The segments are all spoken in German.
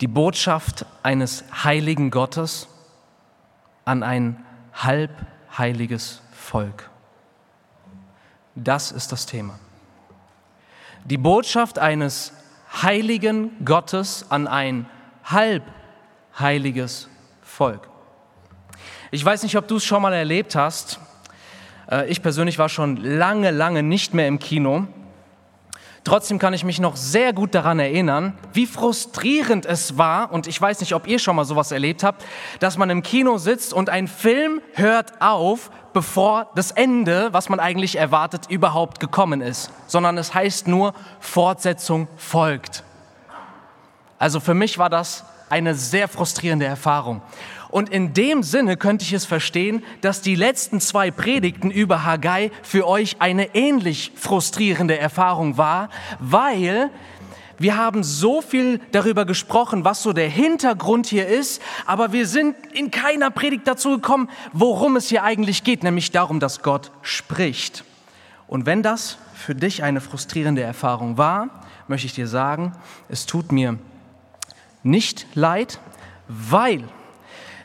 Die Botschaft eines heiligen Gottes an ein halbheiliges Volk. Das ist das Thema. Die Botschaft eines heiligen Gottes an ein halbheiliges Volk. Ich weiß nicht, ob du es schon mal erlebt hast. Äh, ich persönlich war schon lange, lange nicht mehr im Kino. Trotzdem kann ich mich noch sehr gut daran erinnern, wie frustrierend es war, und ich weiß nicht, ob ihr schon mal sowas erlebt habt, dass man im Kino sitzt und ein Film hört auf, bevor das Ende, was man eigentlich erwartet, überhaupt gekommen ist, sondern es heißt nur, Fortsetzung folgt. Also für mich war das eine sehr frustrierende Erfahrung. Und in dem Sinne könnte ich es verstehen, dass die letzten zwei Predigten über Haggai für euch eine ähnlich frustrierende Erfahrung war, weil wir haben so viel darüber gesprochen, was so der Hintergrund hier ist, aber wir sind in keiner Predigt dazu gekommen, worum es hier eigentlich geht, nämlich darum, dass Gott spricht. Und wenn das für dich eine frustrierende Erfahrung war, möchte ich dir sagen, es tut mir nicht leid, weil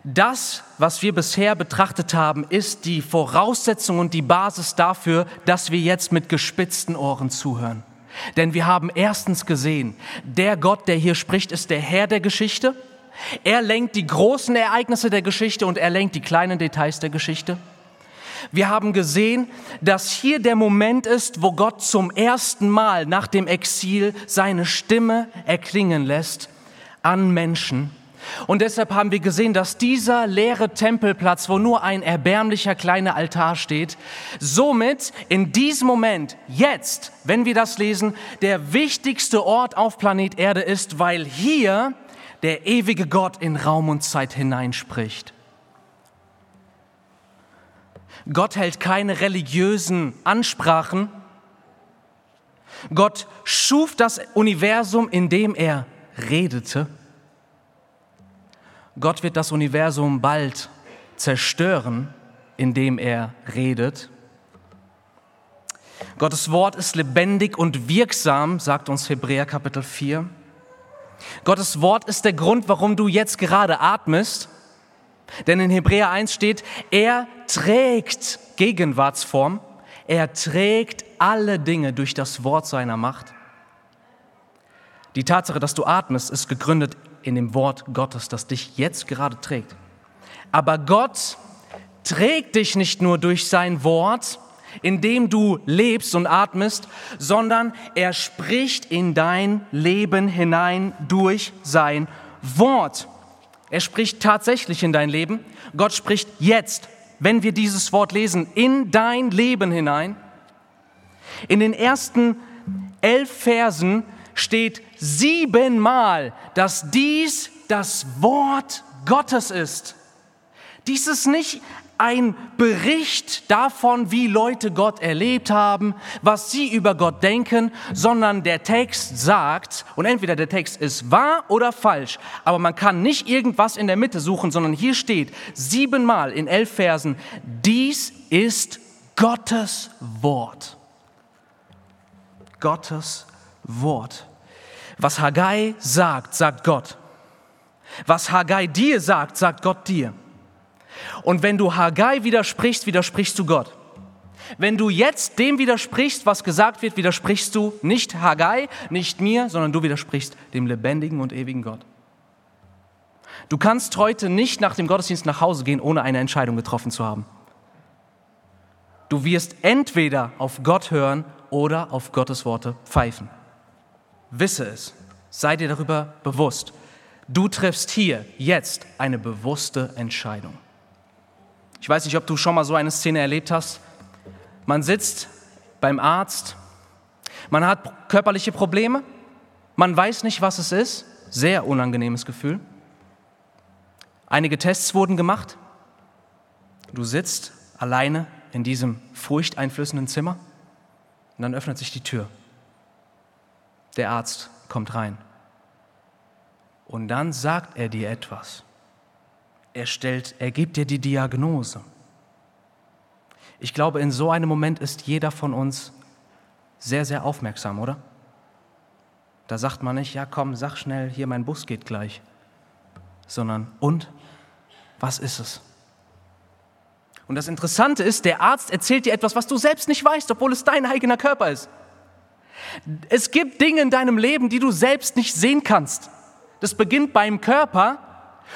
das, was wir bisher betrachtet haben, ist die Voraussetzung und die Basis dafür, dass wir jetzt mit gespitzten Ohren zuhören. Denn wir haben erstens gesehen, der Gott, der hier spricht, ist der Herr der Geschichte. Er lenkt die großen Ereignisse der Geschichte und er lenkt die kleinen Details der Geschichte. Wir haben gesehen, dass hier der Moment ist, wo Gott zum ersten Mal nach dem Exil seine Stimme erklingen lässt an Menschen und deshalb haben wir gesehen, dass dieser leere Tempelplatz, wo nur ein erbärmlicher kleiner Altar steht, somit in diesem Moment, jetzt, wenn wir das lesen, der wichtigste Ort auf Planet Erde ist, weil hier der ewige Gott in Raum und Zeit hineinspricht. Gott hält keine religiösen Ansprachen. Gott schuf das Universum, in dem er redete. Gott wird das Universum bald zerstören, indem er redet. Gottes Wort ist lebendig und wirksam, sagt uns Hebräer Kapitel 4. Gottes Wort ist der Grund, warum du jetzt gerade atmest. Denn in Hebräer 1 steht, er trägt Gegenwartsform, er trägt alle Dinge durch das Wort seiner Macht. Die Tatsache, dass du atmest, ist gegründet in dem Wort Gottes, das dich jetzt gerade trägt. Aber Gott trägt dich nicht nur durch sein Wort, in dem du lebst und atmest, sondern er spricht in dein Leben hinein durch sein Wort. Er spricht tatsächlich in dein Leben. Gott spricht jetzt, wenn wir dieses Wort lesen, in dein Leben hinein. In den ersten elf Versen steht siebenmal, dass dies das Wort Gottes ist. Dies ist nicht ein Bericht davon, wie Leute Gott erlebt haben, was sie über Gott denken, sondern der Text sagt, und entweder der Text ist wahr oder falsch, aber man kann nicht irgendwas in der Mitte suchen, sondern hier steht siebenmal in elf Versen, dies ist Gottes Wort. Gottes Wort. Was Haggai sagt, sagt Gott. Was Haggai dir sagt, sagt Gott dir. Und wenn du Haggai widersprichst, widersprichst du Gott. Wenn du jetzt dem widersprichst, was gesagt wird, widersprichst du nicht Haggai, nicht mir, sondern du widersprichst dem lebendigen und ewigen Gott. Du kannst heute nicht nach dem Gottesdienst nach Hause gehen, ohne eine Entscheidung getroffen zu haben. Du wirst entweder auf Gott hören oder auf Gottes Worte pfeifen. Wisse es, sei dir darüber bewusst. Du triffst hier jetzt eine bewusste Entscheidung. Ich weiß nicht, ob du schon mal so eine Szene erlebt hast. Man sitzt beim Arzt, man hat körperliche Probleme, man weiß nicht, was es ist. Sehr unangenehmes Gefühl. Einige Tests wurden gemacht. Du sitzt alleine in diesem furchteinflößenden Zimmer und dann öffnet sich die Tür der Arzt kommt rein. Und dann sagt er dir etwas. Er stellt, er gibt dir die Diagnose. Ich glaube, in so einem Moment ist jeder von uns sehr, sehr aufmerksam, oder? Da sagt man nicht, ja komm, sag schnell, hier mein Bus geht gleich, sondern und, was ist es? Und das Interessante ist, der Arzt erzählt dir etwas, was du selbst nicht weißt, obwohl es dein eigener Körper ist. Es gibt Dinge in deinem Leben, die du selbst nicht sehen kannst. Das beginnt beim Körper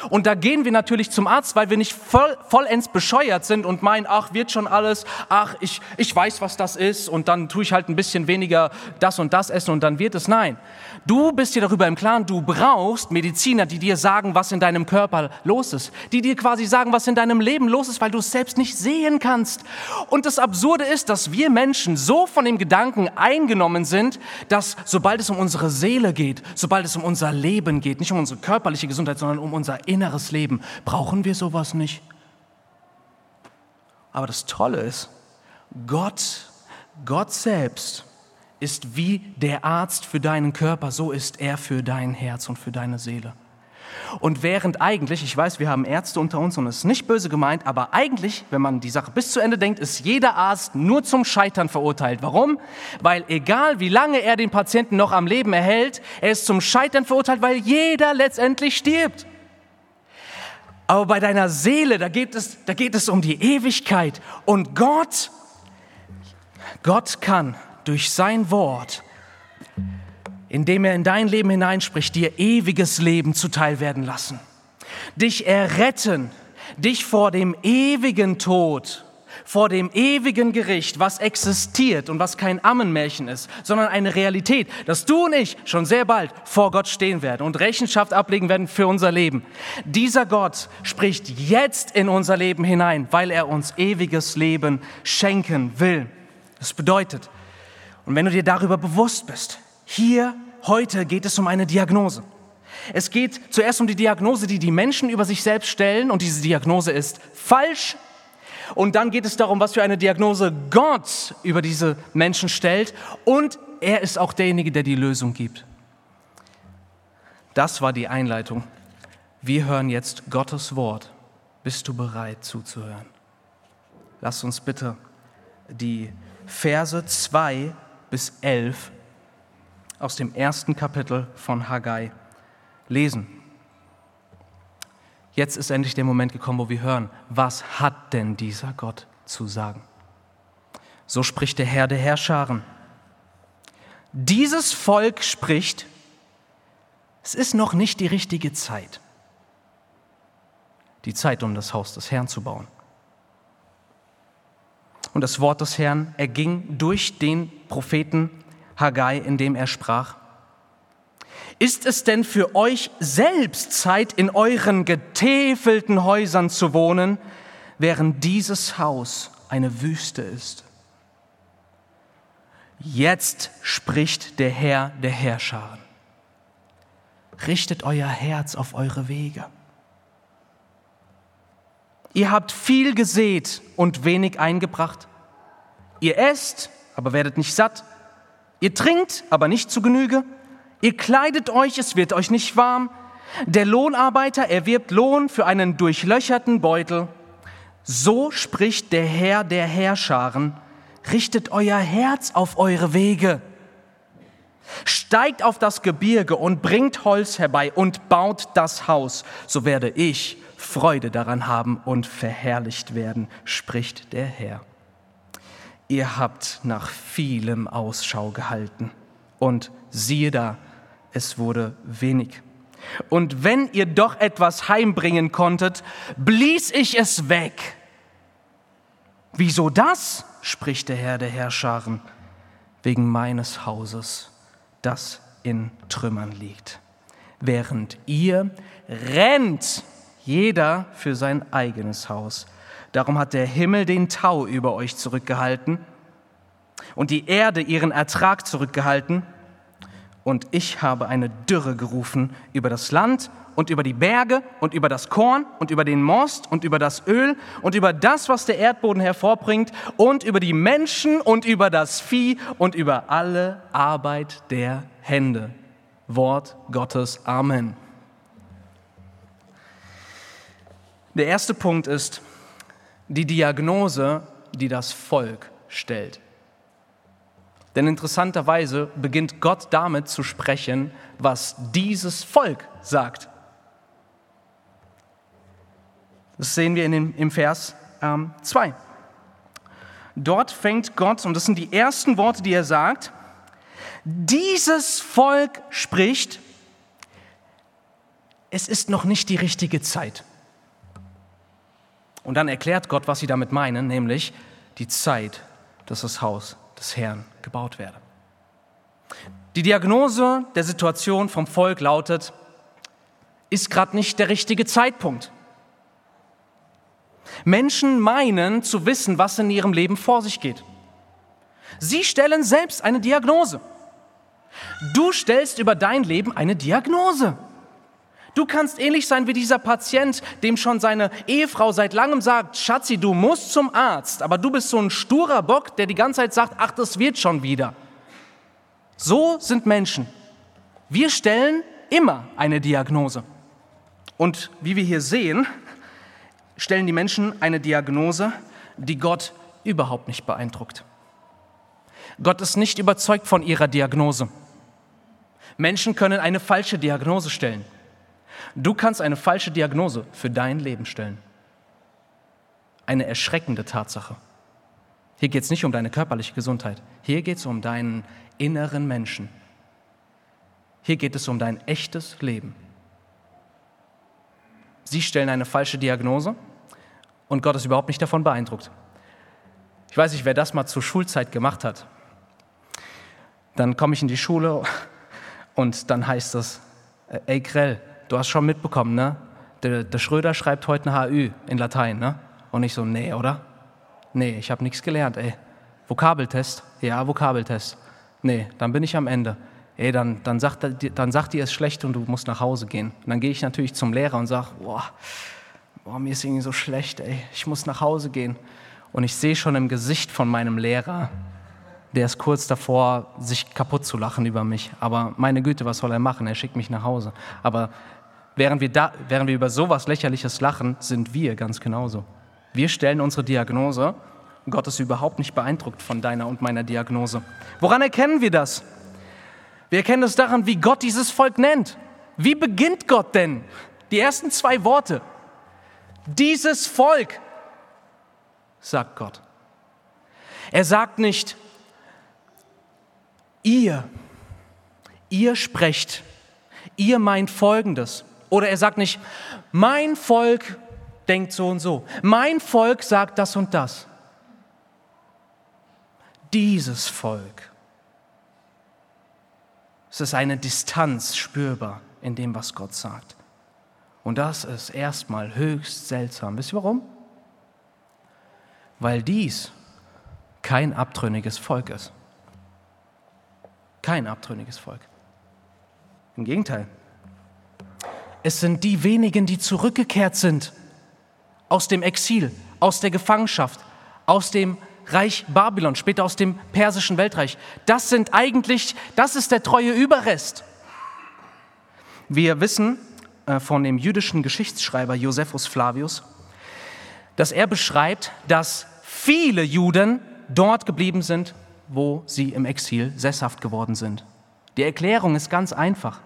und da gehen wir natürlich zum Arzt, weil wir nicht voll, vollends bescheuert sind und meinen, ach, wird schon alles, ach, ich, ich weiß, was das ist und dann tue ich halt ein bisschen weniger das und das essen und dann wird es. Nein, du bist dir darüber im Klaren, du brauchst Mediziner, die dir sagen, was in deinem Körper los ist, die dir quasi sagen, was in deinem Leben los ist, weil du es selbst nicht sehen kannst. Und das Absurde ist, dass wir Menschen so von dem Gedanken eingenommen sind, dass sobald es um unsere Seele geht, sobald es um unser Leben geht, nicht um unsere körperliche Gesundheit, sondern um unser inneres Leben. Brauchen wir sowas nicht? Aber das Tolle ist, Gott, Gott selbst ist wie der Arzt für deinen Körper, so ist er für dein Herz und für deine Seele. Und während eigentlich, ich weiß, wir haben Ärzte unter uns und es ist nicht böse gemeint, aber eigentlich, wenn man die Sache bis zu Ende denkt, ist jeder Arzt nur zum Scheitern verurteilt. Warum? Weil egal wie lange er den Patienten noch am Leben erhält, er ist zum Scheitern verurteilt, weil jeder letztendlich stirbt. Aber bei deiner Seele, da geht es, da geht es um die Ewigkeit. Und Gott, Gott kann durch sein Wort, indem er in dein Leben hineinspricht, dir ewiges Leben zuteil werden lassen. Dich erretten, dich vor dem ewigen Tod vor dem ewigen Gericht, was existiert und was kein Ammenmärchen ist, sondern eine Realität, dass du und ich schon sehr bald vor Gott stehen werden und Rechenschaft ablegen werden für unser Leben. Dieser Gott spricht jetzt in unser Leben hinein, weil er uns ewiges Leben schenken will. Das bedeutet, und wenn du dir darüber bewusst bist, hier heute geht es um eine Diagnose. Es geht zuerst um die Diagnose, die die Menschen über sich selbst stellen und diese Diagnose ist falsch und dann geht es darum, was für eine Diagnose Gott über diese Menschen stellt. Und er ist auch derjenige, der die Lösung gibt. Das war die Einleitung. Wir hören jetzt Gottes Wort. Bist du bereit zuzuhören? Lass uns bitte die Verse 2 bis 11 aus dem ersten Kapitel von Haggai lesen. Jetzt ist endlich der Moment gekommen, wo wir hören, was hat denn dieser Gott zu sagen? So spricht der Herr der Herrscharen. Dieses Volk spricht, es ist noch nicht die richtige Zeit. Die Zeit, um das Haus des Herrn zu bauen. Und das Wort des Herrn erging durch den Propheten Haggai, indem er sprach, ist es denn für euch selbst Zeit, in euren getäfelten Häusern zu wohnen, während dieses Haus eine Wüste ist? Jetzt spricht der Herr der Herrscharen. Richtet euer Herz auf eure Wege. Ihr habt viel gesät und wenig eingebracht. Ihr esst, aber werdet nicht satt. Ihr trinkt, aber nicht zu Genüge. Ihr kleidet euch, es wird euch nicht warm. Der Lohnarbeiter erwirbt Lohn für einen durchlöcherten Beutel. So spricht der Herr der Herrscharen, richtet euer Herz auf eure Wege. Steigt auf das Gebirge und bringt Holz herbei und baut das Haus, so werde ich Freude daran haben und verherrlicht werden, spricht der Herr. Ihr habt nach vielem Ausschau gehalten und siehe da, es wurde wenig. Und wenn ihr doch etwas heimbringen konntet, blies ich es weg. Wieso das? spricht der Herr der Herrscharen, wegen meines Hauses, das in Trümmern liegt. Während ihr rennt, jeder für sein eigenes Haus. Darum hat der Himmel den Tau über euch zurückgehalten und die Erde ihren Ertrag zurückgehalten und ich habe eine Dürre gerufen über das Land und über die Berge und über das Korn und über den Most und über das Öl und über das, was der Erdboden hervorbringt und über die Menschen und über das Vieh und über alle Arbeit der Hände. Wort Gottes. Amen. Der erste Punkt ist die Diagnose, die das Volk stellt. Denn interessanterweise beginnt Gott damit zu sprechen, was dieses Volk sagt. Das sehen wir in dem, im Vers 2. Ähm, Dort fängt Gott, und das sind die ersten Worte, die er sagt, dieses Volk spricht, es ist noch nicht die richtige Zeit. Und dann erklärt Gott, was sie damit meinen, nämlich die Zeit, dass das Haus des Herrn gebaut werde. Die Diagnose der Situation vom Volk lautet, ist gerade nicht der richtige Zeitpunkt. Menschen meinen zu wissen, was in ihrem Leben vor sich geht. Sie stellen selbst eine Diagnose. Du stellst über dein Leben eine Diagnose. Du kannst ähnlich sein wie dieser Patient, dem schon seine Ehefrau seit langem sagt, Schatzi, du musst zum Arzt, aber du bist so ein sturer Bock, der die ganze Zeit sagt, ach, das wird schon wieder. So sind Menschen. Wir stellen immer eine Diagnose. Und wie wir hier sehen, stellen die Menschen eine Diagnose, die Gott überhaupt nicht beeindruckt. Gott ist nicht überzeugt von ihrer Diagnose. Menschen können eine falsche Diagnose stellen. Du kannst eine falsche Diagnose für dein Leben stellen. Eine erschreckende Tatsache. Hier geht es nicht um deine körperliche Gesundheit. Hier geht es um deinen inneren Menschen. Hier geht es um dein echtes Leben. Sie stellen eine falsche Diagnose und Gott ist überhaupt nicht davon beeindruckt. Ich weiß nicht, wer das mal zur Schulzeit gemacht hat. Dann komme ich in die Schule und dann heißt es, äh, ey Grell, du hast schon mitbekommen, ne? Der, der Schröder schreibt heute ein HÜ in Latein, ne? Und ich so, nee, oder? Nee, ich habe nichts gelernt, ey. Vokabeltest? Ja, Vokabeltest. Nee, dann bin ich am Ende. Ey, dann, dann, sagt, dann sagt die es schlecht und du musst nach Hause gehen. Und dann gehe ich natürlich zum Lehrer und sage, boah, boah, mir ist irgendwie so schlecht, ey, ich muss nach Hause gehen. Und ich sehe schon im Gesicht von meinem Lehrer, der ist kurz davor, sich kaputt zu lachen über mich. Aber meine Güte, was soll er machen? Er schickt mich nach Hause. Aber während wir, da, während wir über sowas Lächerliches lachen, sind wir ganz genauso. Wir stellen unsere Diagnose. Gott ist überhaupt nicht beeindruckt von deiner und meiner Diagnose. Woran erkennen wir das? Wir erkennen es daran, wie Gott dieses Volk nennt. Wie beginnt Gott denn? Die ersten zwei Worte. Dieses Volk, sagt Gott. Er sagt nicht, ihr, ihr sprecht, ihr meint Folgendes. Oder er sagt nicht, mein Volk denkt so und so, mein Volk sagt das und das. Dieses Volk. Es ist eine Distanz spürbar in dem, was Gott sagt. Und das ist erstmal höchst seltsam. Wisst ihr warum? Weil dies kein abtrünniges Volk ist. Kein abtrünniges Volk. Im Gegenteil. Es sind die wenigen, die zurückgekehrt sind aus dem Exil, aus der Gefangenschaft, aus dem Reich Babylon, später aus dem persischen Weltreich. Das sind eigentlich, das ist der treue Überrest. Wir wissen, äh, von dem jüdischen Geschichtsschreiber Josephus Flavius, dass er beschreibt, dass viele Juden dort geblieben sind, wo sie im Exil sesshaft geworden sind. Die Erklärung ist ganz einfach.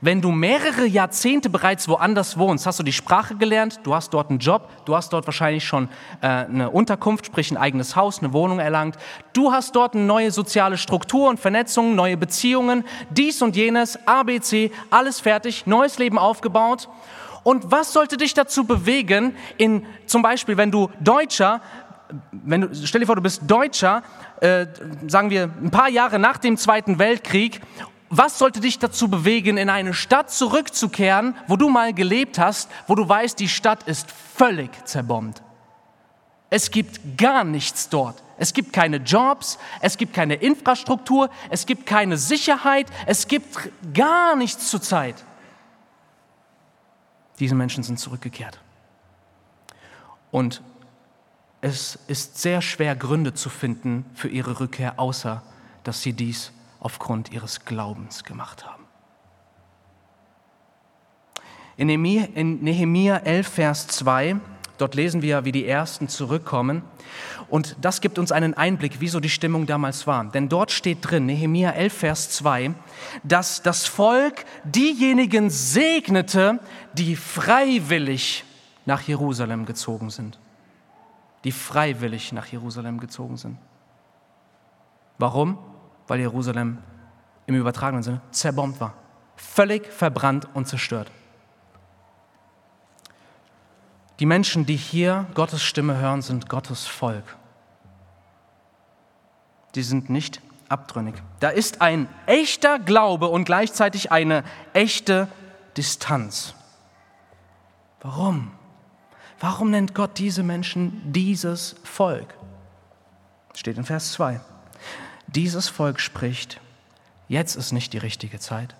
Wenn du mehrere Jahrzehnte bereits woanders wohnst, hast du die Sprache gelernt, du hast dort einen Job, du hast dort wahrscheinlich schon äh, eine Unterkunft, sprich ein eigenes Haus, eine Wohnung erlangt, du hast dort eine neue soziale Struktur und Vernetzung, neue Beziehungen, dies und jenes, ABC, alles fertig, neues Leben aufgebaut. Und was sollte dich dazu bewegen, in zum Beispiel, wenn du Deutscher wenn du, stell dir vor, du bist Deutscher, äh, sagen wir ein paar Jahre nach dem Zweiten Weltkrieg was sollte dich dazu bewegen, in eine Stadt zurückzukehren, wo du mal gelebt hast, wo du weißt, die Stadt ist völlig zerbombt? Es gibt gar nichts dort. Es gibt keine Jobs, es gibt keine Infrastruktur, es gibt keine Sicherheit, es gibt gar nichts zurzeit. Diese Menschen sind zurückgekehrt. Und es ist sehr schwer, Gründe zu finden für ihre Rückkehr, außer dass sie dies aufgrund ihres Glaubens gemacht haben. In Nehemia 11, Vers 2 Dort lesen wir, wie die Ersten zurückkommen. Und das gibt uns einen Einblick, wie so die Stimmung damals war. Denn dort steht drin, Nehemia 11, Vers 2, dass das Volk diejenigen segnete, die freiwillig nach Jerusalem gezogen sind. Die freiwillig nach Jerusalem gezogen sind. Warum? Weil Jerusalem im übertragenen Sinne zerbombt war. Völlig verbrannt und zerstört. Die Menschen, die hier Gottes Stimme hören, sind Gottes Volk. Die sind nicht abtrünnig. Da ist ein echter Glaube und gleichzeitig eine echte Distanz. Warum? Warum nennt Gott diese Menschen dieses Volk? Steht in Vers 2. Dieses Volk spricht, jetzt ist nicht die richtige Zeit.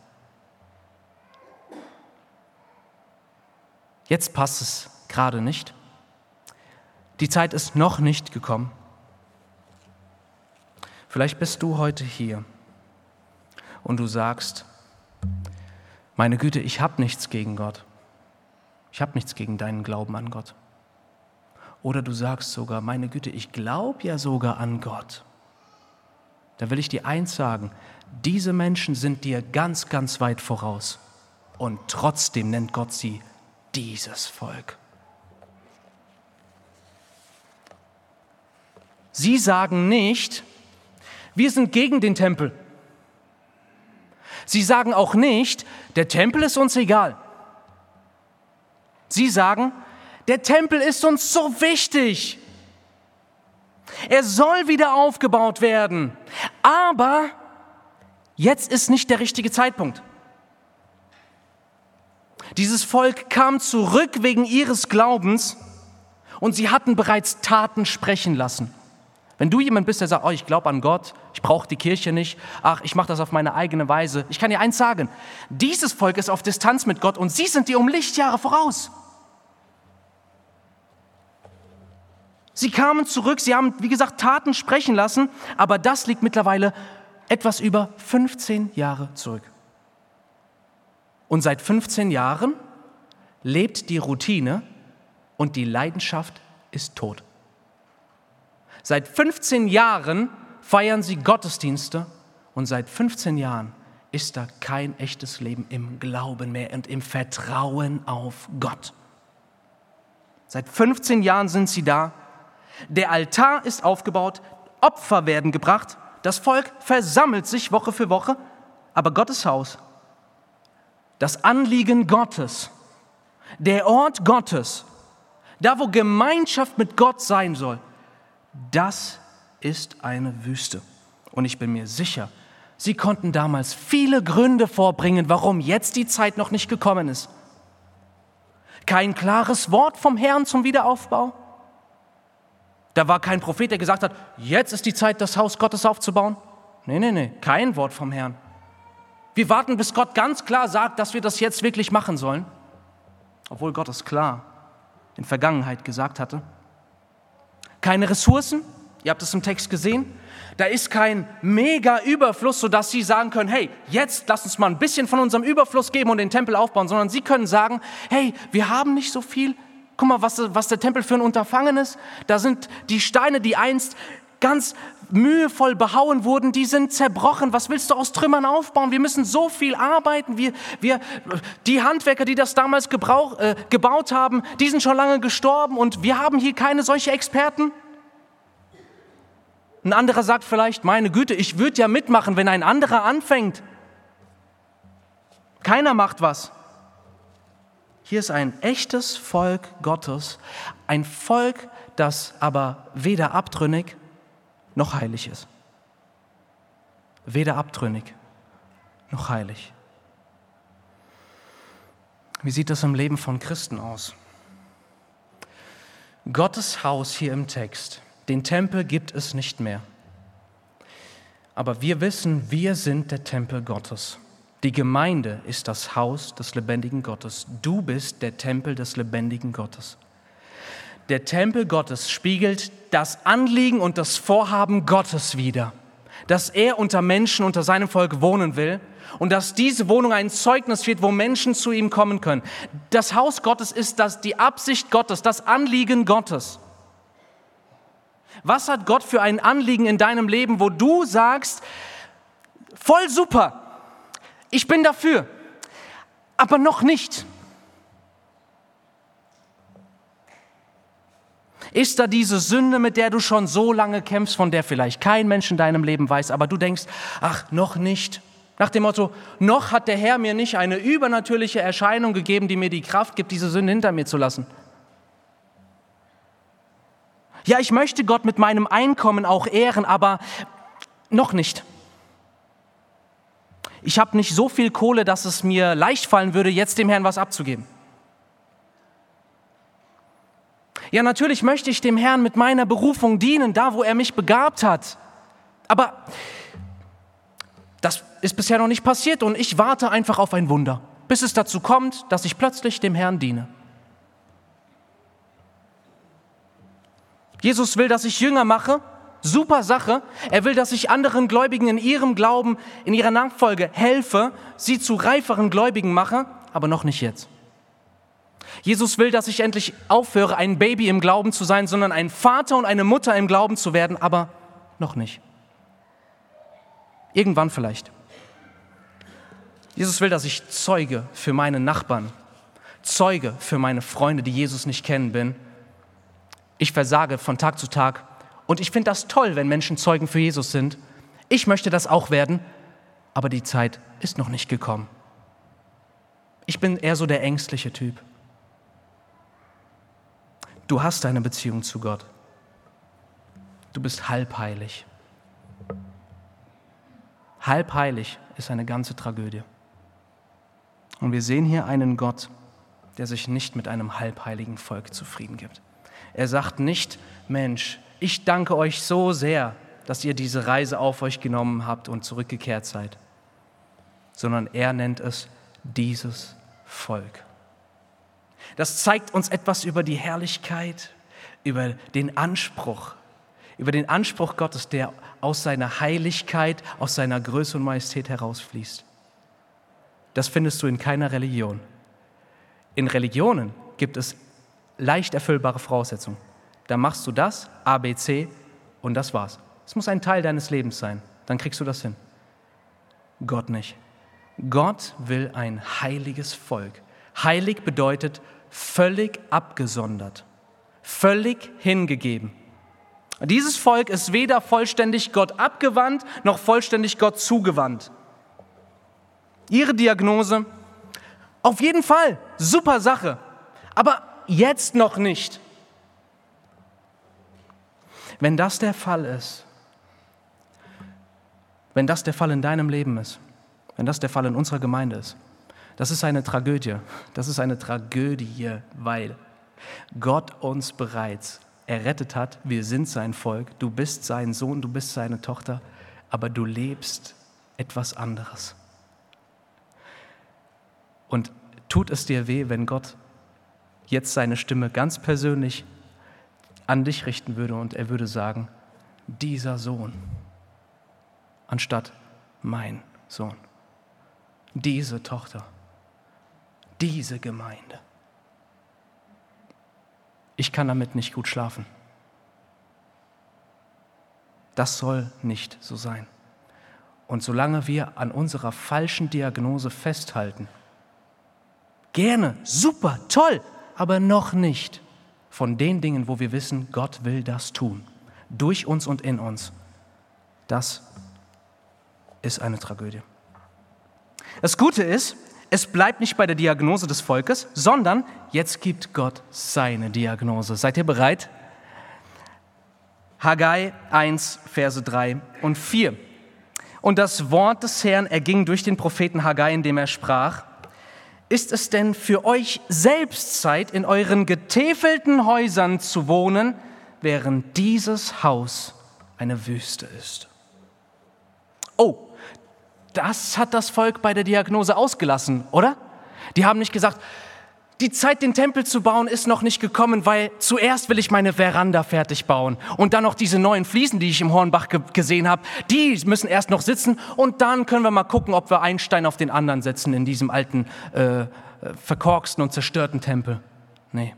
Jetzt passt es gerade nicht. Die Zeit ist noch nicht gekommen. Vielleicht bist du heute hier und du sagst, meine Güte, ich habe nichts gegen Gott. Ich habe nichts gegen deinen Glauben an Gott. Oder du sagst sogar, meine Güte, ich glaube ja sogar an Gott. Da will ich dir eins sagen, diese Menschen sind dir ganz, ganz weit voraus. Und trotzdem nennt Gott sie dieses Volk. Sie sagen nicht, wir sind gegen den Tempel. Sie sagen auch nicht, der Tempel ist uns egal. Sie sagen, der Tempel ist uns so wichtig. Er soll wieder aufgebaut werden. Aber jetzt ist nicht der richtige Zeitpunkt. Dieses Volk kam zurück wegen ihres Glaubens und sie hatten bereits Taten sprechen lassen. Wenn du jemand bist, der sagt, oh, ich glaube an Gott, ich brauche die Kirche nicht, ach, ich mache das auf meine eigene Weise, ich kann dir eins sagen, dieses Volk ist auf Distanz mit Gott und sie sind dir um Lichtjahre voraus. Sie kamen zurück, sie haben, wie gesagt, Taten sprechen lassen, aber das liegt mittlerweile etwas über 15 Jahre zurück. Und seit 15 Jahren lebt die Routine und die Leidenschaft ist tot. Seit 15 Jahren feiern sie Gottesdienste und seit 15 Jahren ist da kein echtes Leben im Glauben mehr und im Vertrauen auf Gott. Seit 15 Jahren sind sie da. Der Altar ist aufgebaut, Opfer werden gebracht, das Volk versammelt sich Woche für Woche, aber Gottes Haus, das Anliegen Gottes, der Ort Gottes, da wo Gemeinschaft mit Gott sein soll, das ist eine Wüste. Und ich bin mir sicher, sie konnten damals viele Gründe vorbringen, warum jetzt die Zeit noch nicht gekommen ist. Kein klares Wort vom Herrn zum Wiederaufbau. Da war kein Prophet, der gesagt hat, jetzt ist die Zeit, das Haus Gottes aufzubauen. Nee, nee, nee, kein Wort vom Herrn. Wir warten, bis Gott ganz klar sagt, dass wir das jetzt wirklich machen sollen. Obwohl Gott es klar in Vergangenheit gesagt hatte keine Ressourcen. Ihr habt es im Text gesehen. Da ist kein mega Überfluss, sodass sie sagen können, hey, jetzt lass uns mal ein bisschen von unserem Überfluss geben und den Tempel aufbauen, sondern sie können sagen, hey, wir haben nicht so viel. Guck mal, was, was der Tempel für ein Unterfangen ist. Da sind die Steine, die einst ganz mühevoll behauen wurden, die sind zerbrochen. Was willst du aus Trümmern aufbauen? Wir müssen so viel arbeiten. Wir, wir, die Handwerker, die das damals gebrauch, äh, gebaut haben, die sind schon lange gestorben und wir haben hier keine solche Experten. Ein anderer sagt vielleicht, meine Güte, ich würde ja mitmachen, wenn ein anderer anfängt. Keiner macht was. Hier ist ein echtes Volk Gottes, ein Volk, das aber weder abtrünnig noch heilig ist. Weder abtrünnig noch heilig. Wie sieht das im Leben von Christen aus? Gottes Haus hier im Text, den Tempel gibt es nicht mehr. Aber wir wissen, wir sind der Tempel Gottes. Die Gemeinde ist das Haus des lebendigen Gottes. Du bist der Tempel des lebendigen Gottes. Der Tempel Gottes spiegelt das Anliegen und das Vorhaben Gottes wider, dass er unter Menschen, unter seinem Volk wohnen will und dass diese Wohnung ein Zeugnis wird, wo Menschen zu ihm kommen können. Das Haus Gottes ist das, die Absicht Gottes, das Anliegen Gottes. Was hat Gott für ein Anliegen in deinem Leben, wo du sagst, voll super, ich bin dafür, aber noch nicht. Ist da diese Sünde, mit der du schon so lange kämpfst, von der vielleicht kein Mensch in deinem Leben weiß, aber du denkst, ach, noch nicht. Nach dem Motto, noch hat der Herr mir nicht eine übernatürliche Erscheinung gegeben, die mir die Kraft gibt, diese Sünde hinter mir zu lassen. Ja, ich möchte Gott mit meinem Einkommen auch ehren, aber noch nicht. Ich habe nicht so viel Kohle, dass es mir leicht fallen würde, jetzt dem Herrn was abzugeben. Ja, natürlich möchte ich dem Herrn mit meiner Berufung dienen, da wo er mich begabt hat. Aber das ist bisher noch nicht passiert und ich warte einfach auf ein Wunder, bis es dazu kommt, dass ich plötzlich dem Herrn diene. Jesus will, dass ich Jünger mache. Super Sache. Er will, dass ich anderen Gläubigen in ihrem Glauben, in ihrer Nachfolge helfe, sie zu reiferen Gläubigen mache, aber noch nicht jetzt. Jesus will, dass ich endlich aufhöre, ein Baby im Glauben zu sein, sondern ein Vater und eine Mutter im Glauben zu werden, aber noch nicht. Irgendwann vielleicht. Jesus will, dass ich Zeuge für meine Nachbarn, Zeuge für meine Freunde, die Jesus nicht kennen bin. Ich versage von Tag zu Tag und ich finde das toll, wenn Menschen Zeugen für Jesus sind. Ich möchte das auch werden, aber die Zeit ist noch nicht gekommen. Ich bin eher so der ängstliche Typ. Du hast eine Beziehung zu Gott. Du bist halbheilig. Halbheilig ist eine ganze Tragödie. Und wir sehen hier einen Gott, der sich nicht mit einem halbheiligen Volk zufrieden gibt. Er sagt nicht, Mensch, ich danke euch so sehr, dass ihr diese Reise auf euch genommen habt und zurückgekehrt seid, sondern er nennt es dieses Volk. Das zeigt uns etwas über die Herrlichkeit, über den Anspruch, über den Anspruch Gottes, der aus seiner Heiligkeit, aus seiner Größe und Majestät herausfließt. Das findest du in keiner Religion. In Religionen gibt es leicht erfüllbare Voraussetzungen. Da machst du das, A, B, C und das war's. Es muss ein Teil deines Lebens sein. Dann kriegst du das hin. Gott nicht. Gott will ein heiliges Volk. Heilig bedeutet völlig abgesondert, völlig hingegeben. Dieses Volk ist weder vollständig Gott abgewandt noch vollständig Gott zugewandt. Ihre Diagnose, auf jeden Fall, super Sache, aber jetzt noch nicht. Wenn das der Fall ist, wenn das der Fall in deinem Leben ist, wenn das der Fall in unserer Gemeinde ist, das ist eine Tragödie. Das ist eine Tragödie, weil Gott uns bereits errettet hat. Wir sind sein Volk. Du bist sein Sohn, du bist seine Tochter, aber du lebst etwas anderes. Und tut es dir weh, wenn Gott jetzt seine Stimme ganz persönlich an dich richten würde und er würde sagen, dieser Sohn, anstatt mein Sohn, diese Tochter diese Gemeinde. Ich kann damit nicht gut schlafen. Das soll nicht so sein. Und solange wir an unserer falschen Diagnose festhalten, gerne, super, toll, aber noch nicht von den Dingen, wo wir wissen, Gott will das tun, durch uns und in uns, das ist eine Tragödie. Das Gute ist, es bleibt nicht bei der Diagnose des Volkes, sondern jetzt gibt Gott seine Diagnose. Seid ihr bereit? Haggai 1, Verse 3 und 4. Und das Wort des Herrn erging durch den Propheten Haggai, indem er sprach, ist es denn für euch selbst Zeit, in euren getäfelten Häusern zu wohnen, während dieses Haus eine Wüste ist? Oh, das hat das Volk bei der Diagnose ausgelassen, oder? Die haben nicht gesagt, Die Zeit, den Tempel zu bauen, ist noch nicht gekommen, weil zuerst will ich meine Veranda fertig bauen und dann noch diese neuen Fliesen, die ich im Hornbach ge gesehen habe, die müssen erst noch sitzen und dann können wir mal gucken, ob wir einen Stein auf den anderen setzen in diesem alten, äh, verkorksten und zerstörten Tempel. Nee.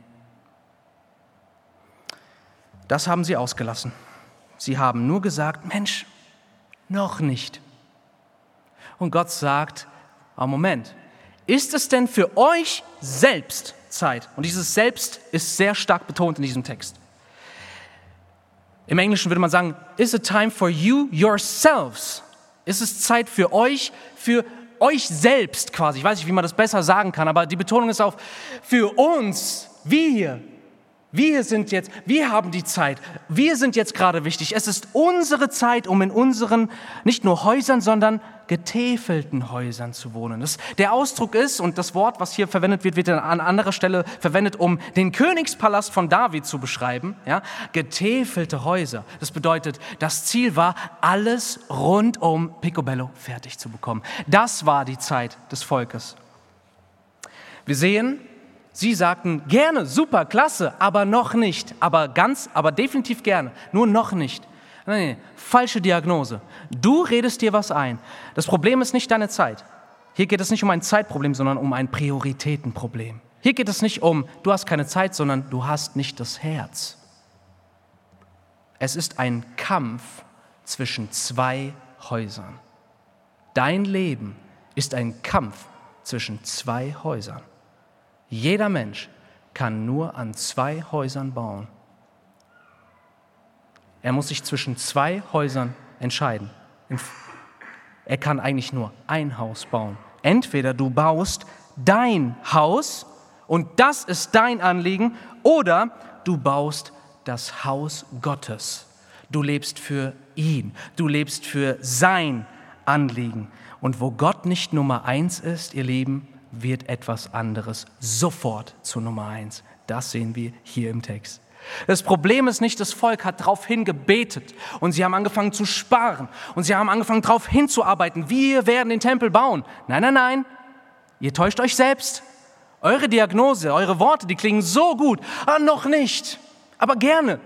Das haben sie ausgelassen. Sie haben nur gesagt, Mensch, noch nicht. Und Gott sagt, aber Moment, ist es denn für euch selbst Zeit? Und dieses Selbst ist sehr stark betont in diesem Text. Im Englischen würde man sagen, is it time for you yourselves? Ist es Zeit für euch, für euch selbst quasi? Ich weiß nicht, wie man das besser sagen kann, aber die Betonung ist auf für uns, wir, wir sind jetzt, wir haben die Zeit. Wir sind jetzt gerade wichtig. Es ist unsere Zeit, um in unseren nicht nur Häusern, sondern getäfelten Häusern zu wohnen. Das, der Ausdruck ist, und das Wort, was hier verwendet wird, wird an anderer Stelle verwendet, um den Königspalast von David zu beschreiben. Ja? Getäfelte Häuser. Das bedeutet, das Ziel war, alles rund um Picobello fertig zu bekommen. Das war die Zeit des Volkes. Wir sehen, Sie sagten gerne, super, klasse, aber noch nicht. Aber ganz, aber definitiv gerne, nur noch nicht. Nein, nein, falsche Diagnose. Du redest dir was ein. Das Problem ist nicht deine Zeit. Hier geht es nicht um ein Zeitproblem, sondern um ein Prioritätenproblem. Hier geht es nicht um, du hast keine Zeit, sondern du hast nicht das Herz. Es ist ein Kampf zwischen zwei Häusern. Dein Leben ist ein Kampf zwischen zwei Häusern. Jeder Mensch kann nur an zwei Häusern bauen. Er muss sich zwischen zwei Häusern entscheiden. Er kann eigentlich nur ein Haus bauen. Entweder du baust dein Haus und das ist dein Anliegen, oder du baust das Haus Gottes. Du lebst für ihn, du lebst für sein Anliegen. Und wo Gott nicht Nummer eins ist, ihr Lieben, wird etwas anderes sofort zu Nummer eins. Das sehen wir hier im Text. Das Problem ist nicht, das Volk hat daraufhin gebetet und sie haben angefangen zu sparen und sie haben angefangen darauf hinzuarbeiten. Wir werden den Tempel bauen. Nein, nein, nein. Ihr täuscht euch selbst. Eure Diagnose, eure Worte, die klingen so gut. Ah, noch nicht. Aber gerne.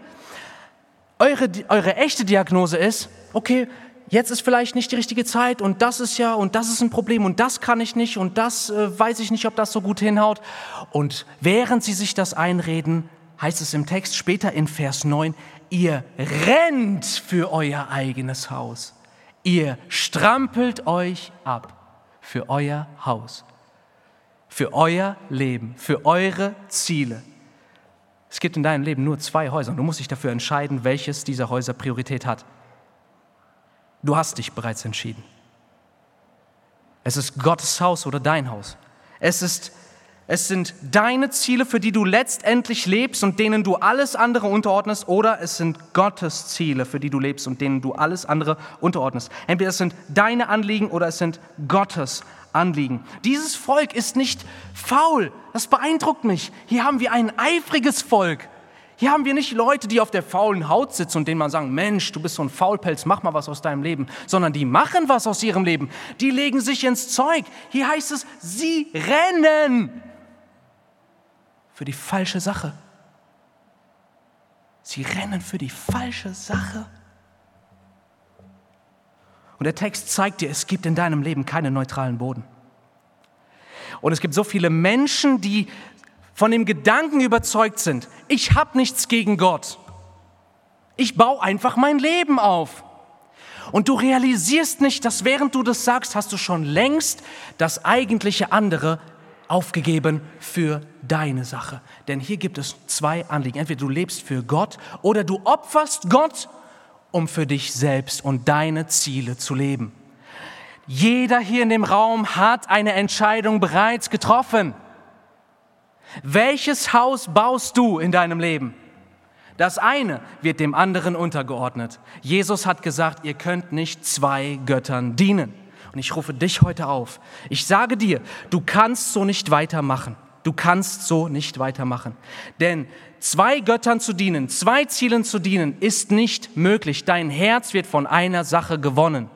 Eure, eure echte Diagnose ist, okay, jetzt ist vielleicht nicht die richtige Zeit und das ist ja und das ist ein Problem und das kann ich nicht und das äh, weiß ich nicht, ob das so gut hinhaut. Und während sie sich das einreden, heißt es im Text später in Vers 9, ihr rennt für euer eigenes Haus. Ihr strampelt euch ab für euer Haus, für euer Leben, für eure Ziele. Es gibt in deinem Leben nur zwei Häuser und du musst dich dafür entscheiden, welches dieser Häuser Priorität hat. Du hast dich bereits entschieden. Es ist Gottes Haus oder dein Haus. Es, ist, es sind deine Ziele, für die du letztendlich lebst und denen du alles andere unterordnest, oder es sind Gottes Ziele, für die du lebst und denen du alles andere unterordnest. Entweder es sind deine Anliegen oder es sind Gottes Anliegen. Dieses Volk ist nicht faul. Das beeindruckt mich. Hier haben wir ein eifriges Volk. Hier haben wir nicht Leute, die auf der faulen Haut sitzen und denen man sagen, Mensch, du bist so ein Faulpelz, mach mal was aus deinem Leben, sondern die machen was aus ihrem Leben. Die legen sich ins Zeug. Hier heißt es, sie rennen für die falsche Sache. Sie rennen für die falsche Sache. Und der Text zeigt dir, es gibt in deinem Leben keinen neutralen Boden. Und es gibt so viele Menschen, die von dem Gedanken überzeugt sind, ich habe nichts gegen Gott. Ich baue einfach mein Leben auf. Und du realisierst nicht, dass während du das sagst, hast du schon längst das eigentliche andere aufgegeben für deine Sache. Denn hier gibt es zwei Anliegen. Entweder du lebst für Gott oder du opferst Gott, um für dich selbst und deine Ziele zu leben. Jeder hier in dem Raum hat eine Entscheidung bereits getroffen. Welches Haus baust du in deinem Leben? Das eine wird dem anderen untergeordnet. Jesus hat gesagt, ihr könnt nicht zwei Göttern dienen. Und ich rufe dich heute auf. Ich sage dir, du kannst so nicht weitermachen. Du kannst so nicht weitermachen. Denn zwei Göttern zu dienen, zwei Zielen zu dienen, ist nicht möglich. Dein Herz wird von einer Sache gewonnen.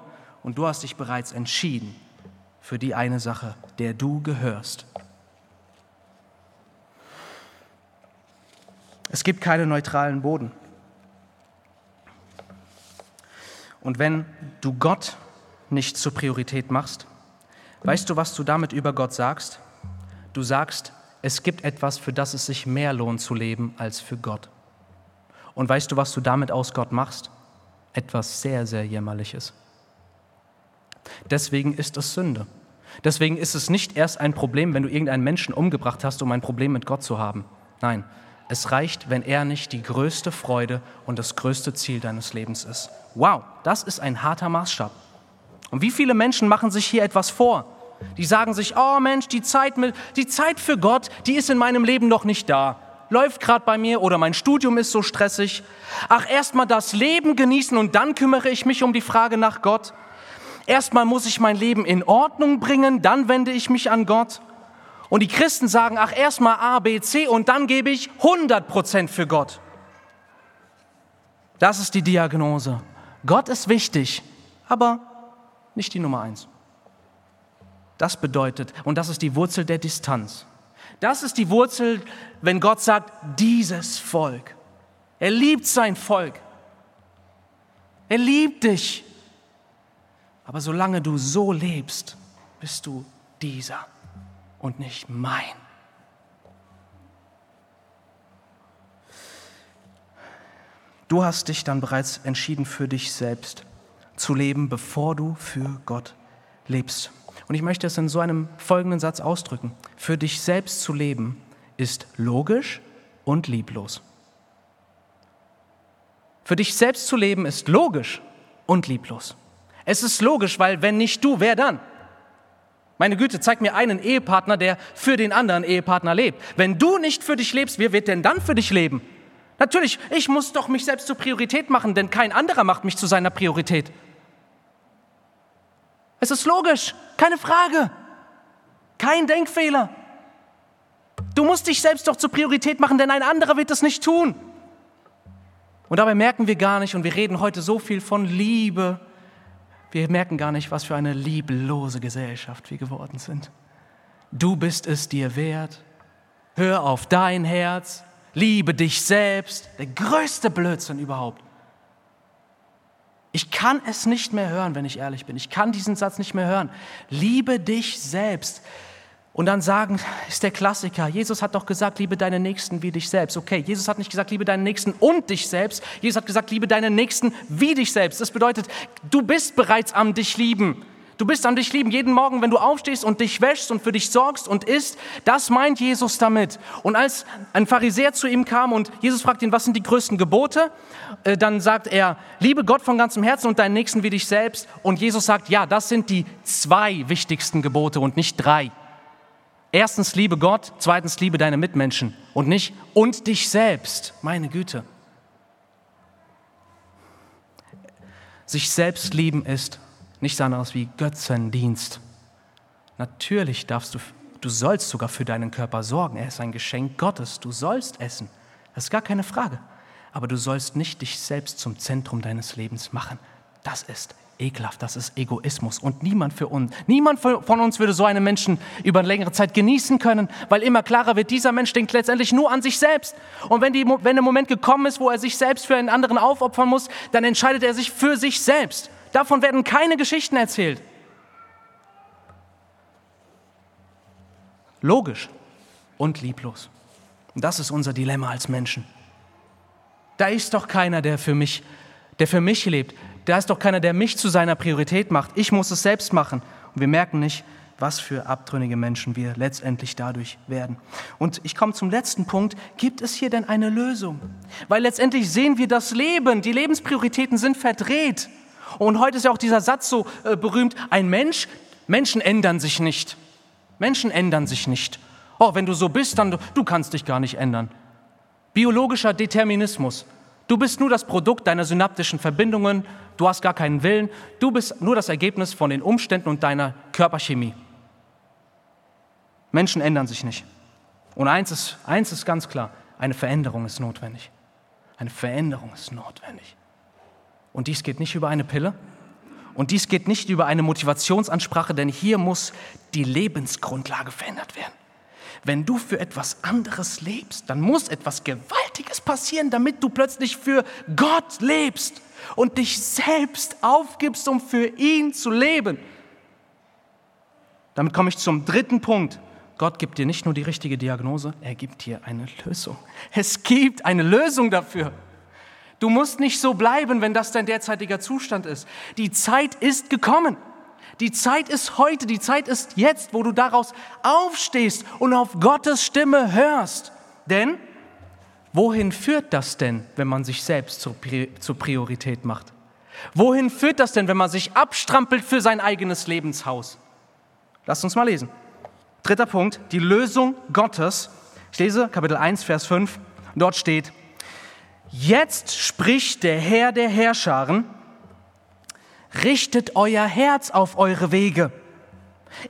Und du hast dich bereits entschieden für die eine Sache, der du gehörst. Es gibt keinen neutralen Boden. Und wenn du Gott nicht zur Priorität machst, weißt du, was du damit über Gott sagst? Du sagst, es gibt etwas, für das es sich mehr lohnt zu leben als für Gott. Und weißt du, was du damit aus Gott machst? Etwas sehr, sehr Jämmerliches. Deswegen ist es Sünde. Deswegen ist es nicht erst ein Problem, wenn du irgendeinen Menschen umgebracht hast, um ein Problem mit Gott zu haben. Nein, es reicht, wenn er nicht die größte Freude und das größte Ziel deines Lebens ist. Wow, das ist ein harter Maßstab. Und wie viele Menschen machen sich hier etwas vor? Die sagen sich, oh Mensch, die Zeit, mit, die Zeit für Gott, die ist in meinem Leben noch nicht da. Läuft gerade bei mir oder mein Studium ist so stressig. Ach, erstmal das Leben genießen und dann kümmere ich mich um die Frage nach Gott. Erstmal muss ich mein Leben in Ordnung bringen, dann wende ich mich an Gott. Und die Christen sagen, ach, erstmal A, B, C und dann gebe ich 100 Prozent für Gott. Das ist die Diagnose. Gott ist wichtig, aber nicht die Nummer eins. Das bedeutet, und das ist die Wurzel der Distanz. Das ist die Wurzel, wenn Gott sagt, dieses Volk. Er liebt sein Volk. Er liebt dich. Aber solange du so lebst, bist du dieser und nicht mein. Du hast dich dann bereits entschieden, für dich selbst zu leben, bevor du für Gott lebst. Und ich möchte es in so einem folgenden Satz ausdrücken. Für dich selbst zu leben ist logisch und lieblos. Für dich selbst zu leben ist logisch und lieblos. Es ist logisch, weil wenn nicht du, wer dann? Meine Güte, zeig mir einen Ehepartner, der für den anderen Ehepartner lebt. Wenn du nicht für dich lebst, wer wird denn dann für dich leben? Natürlich, ich muss doch mich selbst zur Priorität machen, denn kein anderer macht mich zu seiner Priorität. Es ist logisch, keine Frage. Kein Denkfehler. Du musst dich selbst doch zur Priorität machen, denn ein anderer wird es nicht tun. Und dabei merken wir gar nicht, und wir reden heute so viel von Liebe, wir merken gar nicht, was für eine lieblose Gesellschaft wir geworden sind. Du bist es dir wert. Hör auf dein Herz. Liebe dich selbst. Der größte Blödsinn überhaupt. Ich kann es nicht mehr hören, wenn ich ehrlich bin. Ich kann diesen Satz nicht mehr hören. Liebe dich selbst. Und dann sagen, ist der Klassiker, Jesus hat doch gesagt, liebe deine Nächsten wie dich selbst. Okay, Jesus hat nicht gesagt, liebe deinen Nächsten und dich selbst. Jesus hat gesagt, liebe deine Nächsten wie dich selbst. Das bedeutet, du bist bereits am dich lieben. Du bist am dich lieben jeden Morgen, wenn du aufstehst und dich wäschst und für dich sorgst und isst. Das meint Jesus damit. Und als ein Pharisäer zu ihm kam und Jesus fragt ihn, was sind die größten Gebote? Äh, dann sagt er, liebe Gott von ganzem Herzen und deinen Nächsten wie dich selbst. Und Jesus sagt, ja, das sind die zwei wichtigsten Gebote und nicht drei. Erstens liebe Gott, zweitens liebe deine Mitmenschen und nicht und dich selbst. Meine Güte. Sich selbst lieben ist nichts anderes wie Götzendienst. Natürlich darfst du, du sollst sogar für deinen Körper sorgen. Er ist ein Geschenk Gottes. Du sollst essen. Das ist gar keine Frage. Aber du sollst nicht dich selbst zum Zentrum deines Lebens machen. Das ist ekelhaft, das ist Egoismus. Und niemand, für uns, niemand von uns würde so einen Menschen über eine längere Zeit genießen können, weil immer klarer wird, dieser Mensch denkt letztendlich nur an sich selbst. Und wenn, die, wenn der Moment gekommen ist, wo er sich selbst für einen anderen aufopfern muss, dann entscheidet er sich für sich selbst. Davon werden keine Geschichten erzählt. Logisch und lieblos. Das ist unser Dilemma als Menschen. Da ist doch keiner, der für mich, der für mich lebt. Da ist doch keiner, der mich zu seiner Priorität macht. Ich muss es selbst machen. Und wir merken nicht, was für abtrünnige Menschen wir letztendlich dadurch werden. Und ich komme zum letzten Punkt. Gibt es hier denn eine Lösung? Weil letztendlich sehen wir das Leben. Die Lebensprioritäten sind verdreht. Und heute ist ja auch dieser Satz so äh, berühmt, ein Mensch, Menschen ändern sich nicht. Menschen ändern sich nicht. Oh, wenn du so bist, dann du kannst dich gar nicht ändern. Biologischer Determinismus. Du bist nur das Produkt deiner synaptischen Verbindungen, du hast gar keinen Willen, du bist nur das Ergebnis von den Umständen und deiner Körperchemie. Menschen ändern sich nicht. Und eins ist, eins ist ganz klar, eine Veränderung ist notwendig. Eine Veränderung ist notwendig. Und dies geht nicht über eine Pille. Und dies geht nicht über eine Motivationsansprache, denn hier muss die Lebensgrundlage verändert werden. Wenn du für etwas anderes lebst, dann muss etwas Gewaltiges passieren, damit du plötzlich für Gott lebst und dich selbst aufgibst, um für ihn zu leben. Damit komme ich zum dritten Punkt. Gott gibt dir nicht nur die richtige Diagnose, er gibt dir eine Lösung. Es gibt eine Lösung dafür. Du musst nicht so bleiben, wenn das dein derzeitiger Zustand ist. Die Zeit ist gekommen. Die Zeit ist heute, die Zeit ist jetzt, wo du daraus aufstehst und auf Gottes Stimme hörst. Denn wohin führt das denn, wenn man sich selbst zur Priorität macht? Wohin führt das denn, wenn man sich abstrampelt für sein eigenes Lebenshaus? Lasst uns mal lesen. Dritter Punkt, die Lösung Gottes. Ich lese Kapitel 1, Vers 5. Dort steht, Jetzt spricht der Herr der Herrscharen, richtet euer Herz auf eure Wege.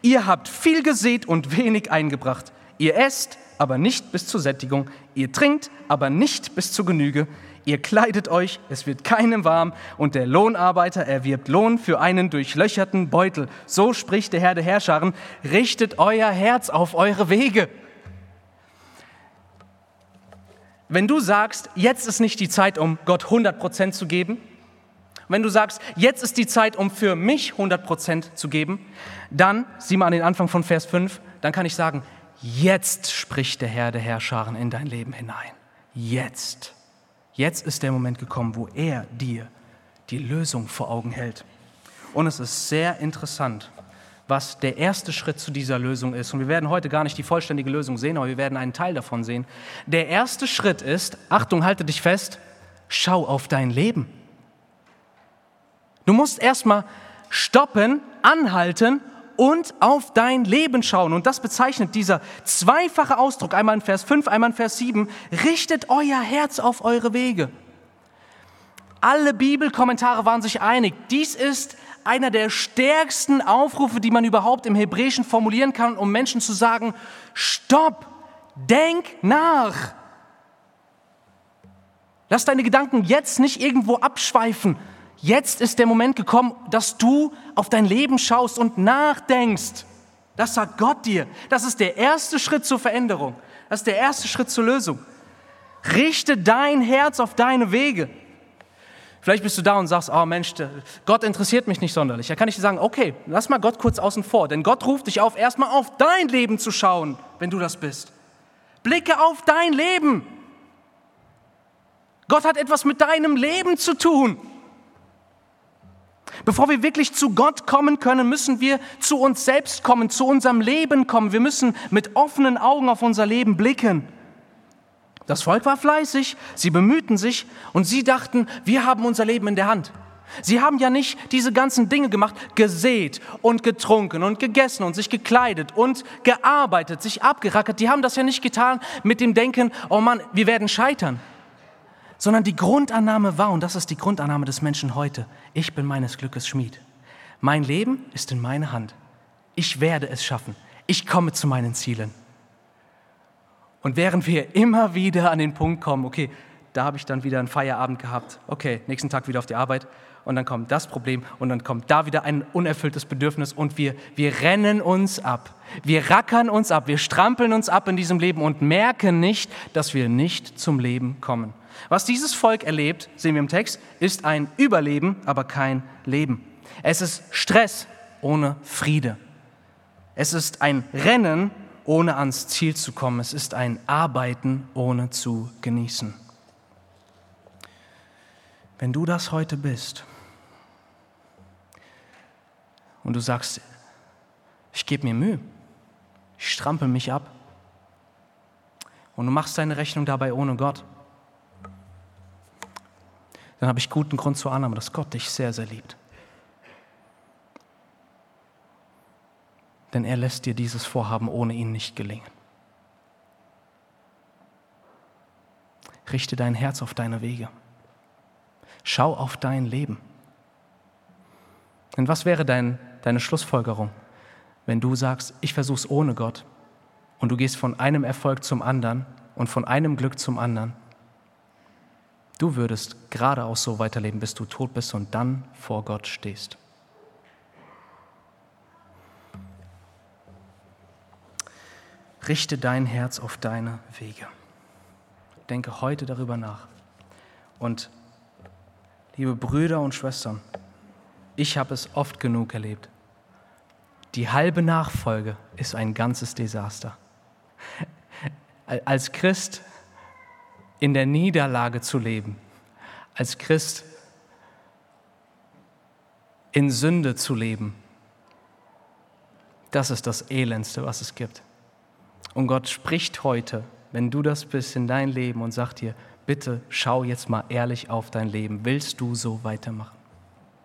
Ihr habt viel gesät und wenig eingebracht. Ihr esst, aber nicht bis zur Sättigung. Ihr trinkt, aber nicht bis zur Genüge. Ihr kleidet euch, es wird keinem warm, und der Lohnarbeiter erwirbt Lohn für einen durchlöcherten Beutel. So spricht der Herr der Herrscharen, richtet euer Herz auf eure Wege. Wenn du sagst, jetzt ist nicht die Zeit, um Gott 100% zu geben, wenn du sagst, jetzt ist die Zeit, um für mich 100% zu geben, dann, sieh mal an den Anfang von Vers 5, dann kann ich sagen, jetzt spricht der Herr der Herrscharen in dein Leben hinein. Jetzt. Jetzt ist der Moment gekommen, wo er dir die Lösung vor Augen hält. Und es ist sehr interessant, was der erste Schritt zu dieser Lösung ist. Und wir werden heute gar nicht die vollständige Lösung sehen, aber wir werden einen Teil davon sehen. Der erste Schritt ist, Achtung, halte dich fest, schau auf dein Leben. Du musst erstmal stoppen, anhalten und auf dein Leben schauen. Und das bezeichnet dieser zweifache Ausdruck, einmal in Vers 5, einmal in Vers 7, richtet euer Herz auf eure Wege. Alle Bibelkommentare waren sich einig, dies ist einer der stärksten Aufrufe, die man überhaupt im Hebräischen formulieren kann, um Menschen zu sagen, stopp, denk nach. Lass deine Gedanken jetzt nicht irgendwo abschweifen, Jetzt ist der Moment gekommen, dass du auf dein Leben schaust und nachdenkst. Das sagt Gott dir. Das ist der erste Schritt zur Veränderung. Das ist der erste Schritt zur Lösung. Richte dein Herz auf deine Wege. Vielleicht bist du da und sagst, oh Mensch, Gott interessiert mich nicht sonderlich. Da kann ich dir sagen, okay, lass mal Gott kurz außen vor, denn Gott ruft dich auf, erstmal auf dein Leben zu schauen, wenn du das bist. Blicke auf dein Leben. Gott hat etwas mit deinem Leben zu tun. Bevor wir wirklich zu Gott kommen können, müssen wir zu uns selbst kommen, zu unserem Leben kommen. Wir müssen mit offenen Augen auf unser Leben blicken. Das Volk war fleißig, sie bemühten sich und sie dachten, wir haben unser Leben in der Hand. Sie haben ja nicht diese ganzen Dinge gemacht, gesät und getrunken und gegessen und sich gekleidet und gearbeitet, sich abgerackert. Die haben das ja nicht getan mit dem Denken, oh Mann, wir werden scheitern sondern die Grundannahme war, und das ist die Grundannahme des Menschen heute, ich bin meines Glückes Schmied. Mein Leben ist in meiner Hand. Ich werde es schaffen. Ich komme zu meinen Zielen. Und während wir immer wieder an den Punkt kommen, okay, da habe ich dann wieder einen Feierabend gehabt, okay, nächsten Tag wieder auf die Arbeit und dann kommt das Problem und dann kommt da wieder ein unerfülltes Bedürfnis und wir, wir rennen uns ab. Wir rackern uns ab, wir strampeln uns ab in diesem Leben und merken nicht, dass wir nicht zum Leben kommen. Was dieses Volk erlebt, sehen wir im Text, ist ein Überleben, aber kein Leben. Es ist Stress ohne Friede. Es ist ein Rennen, ohne ans Ziel zu kommen. Es ist ein Arbeiten, ohne zu genießen. Wenn du das heute bist und du sagst, ich gebe mir Mühe, ich strampel mich ab und du machst deine Rechnung dabei ohne Gott, dann habe ich guten Grund zur Annahme, dass Gott dich sehr, sehr liebt. Denn er lässt dir dieses Vorhaben ohne ihn nicht gelingen. Richte dein Herz auf deine Wege. Schau auf dein Leben. Denn was wäre dein, deine Schlussfolgerung, wenn du sagst, ich versuche es ohne Gott und du gehst von einem Erfolg zum anderen und von einem Glück zum anderen Du würdest geradeaus so weiterleben, bis du tot bist und dann vor Gott stehst. Richte dein Herz auf deine Wege. denke heute darüber nach. Und liebe Brüder und Schwestern, ich habe es oft genug erlebt. Die halbe Nachfolge ist ein ganzes Desaster. Als Christ in der Niederlage zu leben, als Christ in Sünde zu leben, das ist das Elendste, was es gibt. Und Gott spricht heute, wenn du das bist in dein Leben und sagt dir, bitte schau jetzt mal ehrlich auf dein Leben. Willst du so weitermachen?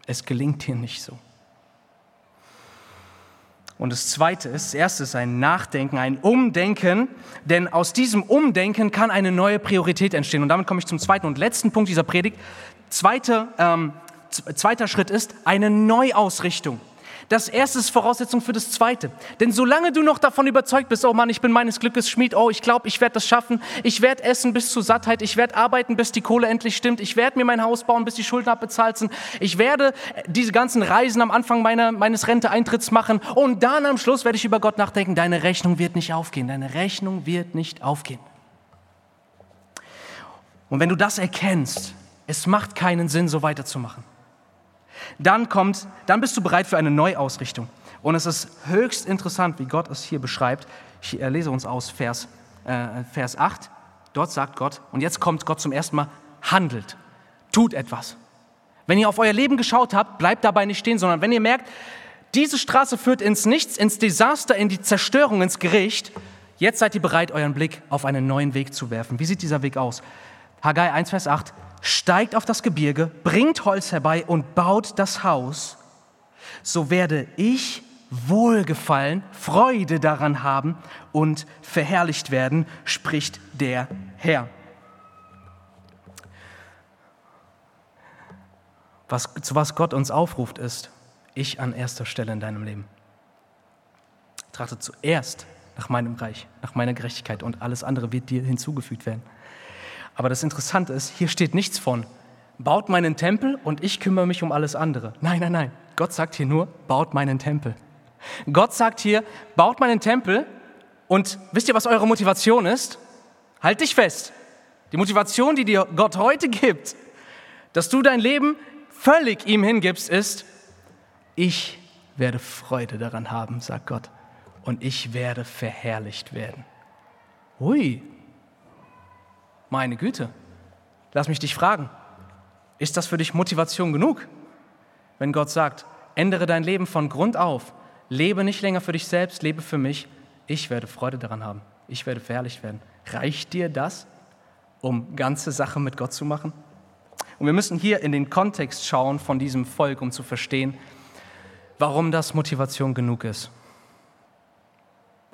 Es gelingt dir nicht so. Und das Zweite ist, das Erste ist ein Nachdenken, ein Umdenken, denn aus diesem Umdenken kann eine neue Priorität entstehen. Und damit komme ich zum zweiten und letzten Punkt dieser Predigt. Zweite, ähm, zweiter Schritt ist eine Neuausrichtung. Das erste ist Voraussetzung für das zweite. Denn solange du noch davon überzeugt bist, oh Mann, ich bin meines Glückes Schmied, oh, ich glaube, ich werde das schaffen, ich werde essen bis zur Sattheit, ich werde arbeiten, bis die Kohle endlich stimmt, ich werde mir mein Haus bauen, bis die Schulden abbezahlt sind, ich werde diese ganzen Reisen am Anfang meiner, meines Renteeintritts machen und dann am Schluss werde ich über Gott nachdenken, deine Rechnung wird nicht aufgehen, deine Rechnung wird nicht aufgehen. Und wenn du das erkennst, es macht keinen Sinn, so weiterzumachen dann kommt, dann bist du bereit für eine Neuausrichtung. Und es ist höchst interessant, wie Gott es hier beschreibt. Ich lese uns aus Vers, äh, Vers 8. Dort sagt Gott, und jetzt kommt Gott zum ersten Mal, handelt, tut etwas. Wenn ihr auf euer Leben geschaut habt, bleibt dabei nicht stehen, sondern wenn ihr merkt, diese Straße führt ins Nichts, ins Desaster, in die Zerstörung, ins Gericht, jetzt seid ihr bereit, euren Blick auf einen neuen Weg zu werfen. Wie sieht dieser Weg aus? Haggai 1, Vers 8 steigt auf das Gebirge, bringt Holz herbei und baut das Haus, so werde ich Wohlgefallen, Freude daran haben und verherrlicht werden, spricht der Herr. Was, zu was Gott uns aufruft, ist, ich an erster Stelle in deinem Leben. Trachte zuerst nach meinem Reich, nach meiner Gerechtigkeit und alles andere wird dir hinzugefügt werden. Aber das Interessante ist, hier steht nichts von, baut meinen Tempel und ich kümmere mich um alles andere. Nein, nein, nein. Gott sagt hier nur, baut meinen Tempel. Gott sagt hier, baut meinen Tempel und wisst ihr, was eure Motivation ist? Halt dich fest. Die Motivation, die dir Gott heute gibt, dass du dein Leben völlig ihm hingibst, ist, ich werde Freude daran haben, sagt Gott, und ich werde verherrlicht werden. Hui, meine Güte, lass mich dich fragen, ist das für dich Motivation genug? Wenn Gott sagt, ändere dein Leben von Grund auf, lebe nicht länger für dich selbst, lebe für mich, ich werde Freude daran haben, ich werde verherrlicht werden. Reicht dir das, um ganze Sache mit Gott zu machen? Und wir müssen hier in den Kontext schauen von diesem Volk, um zu verstehen, warum das Motivation genug ist.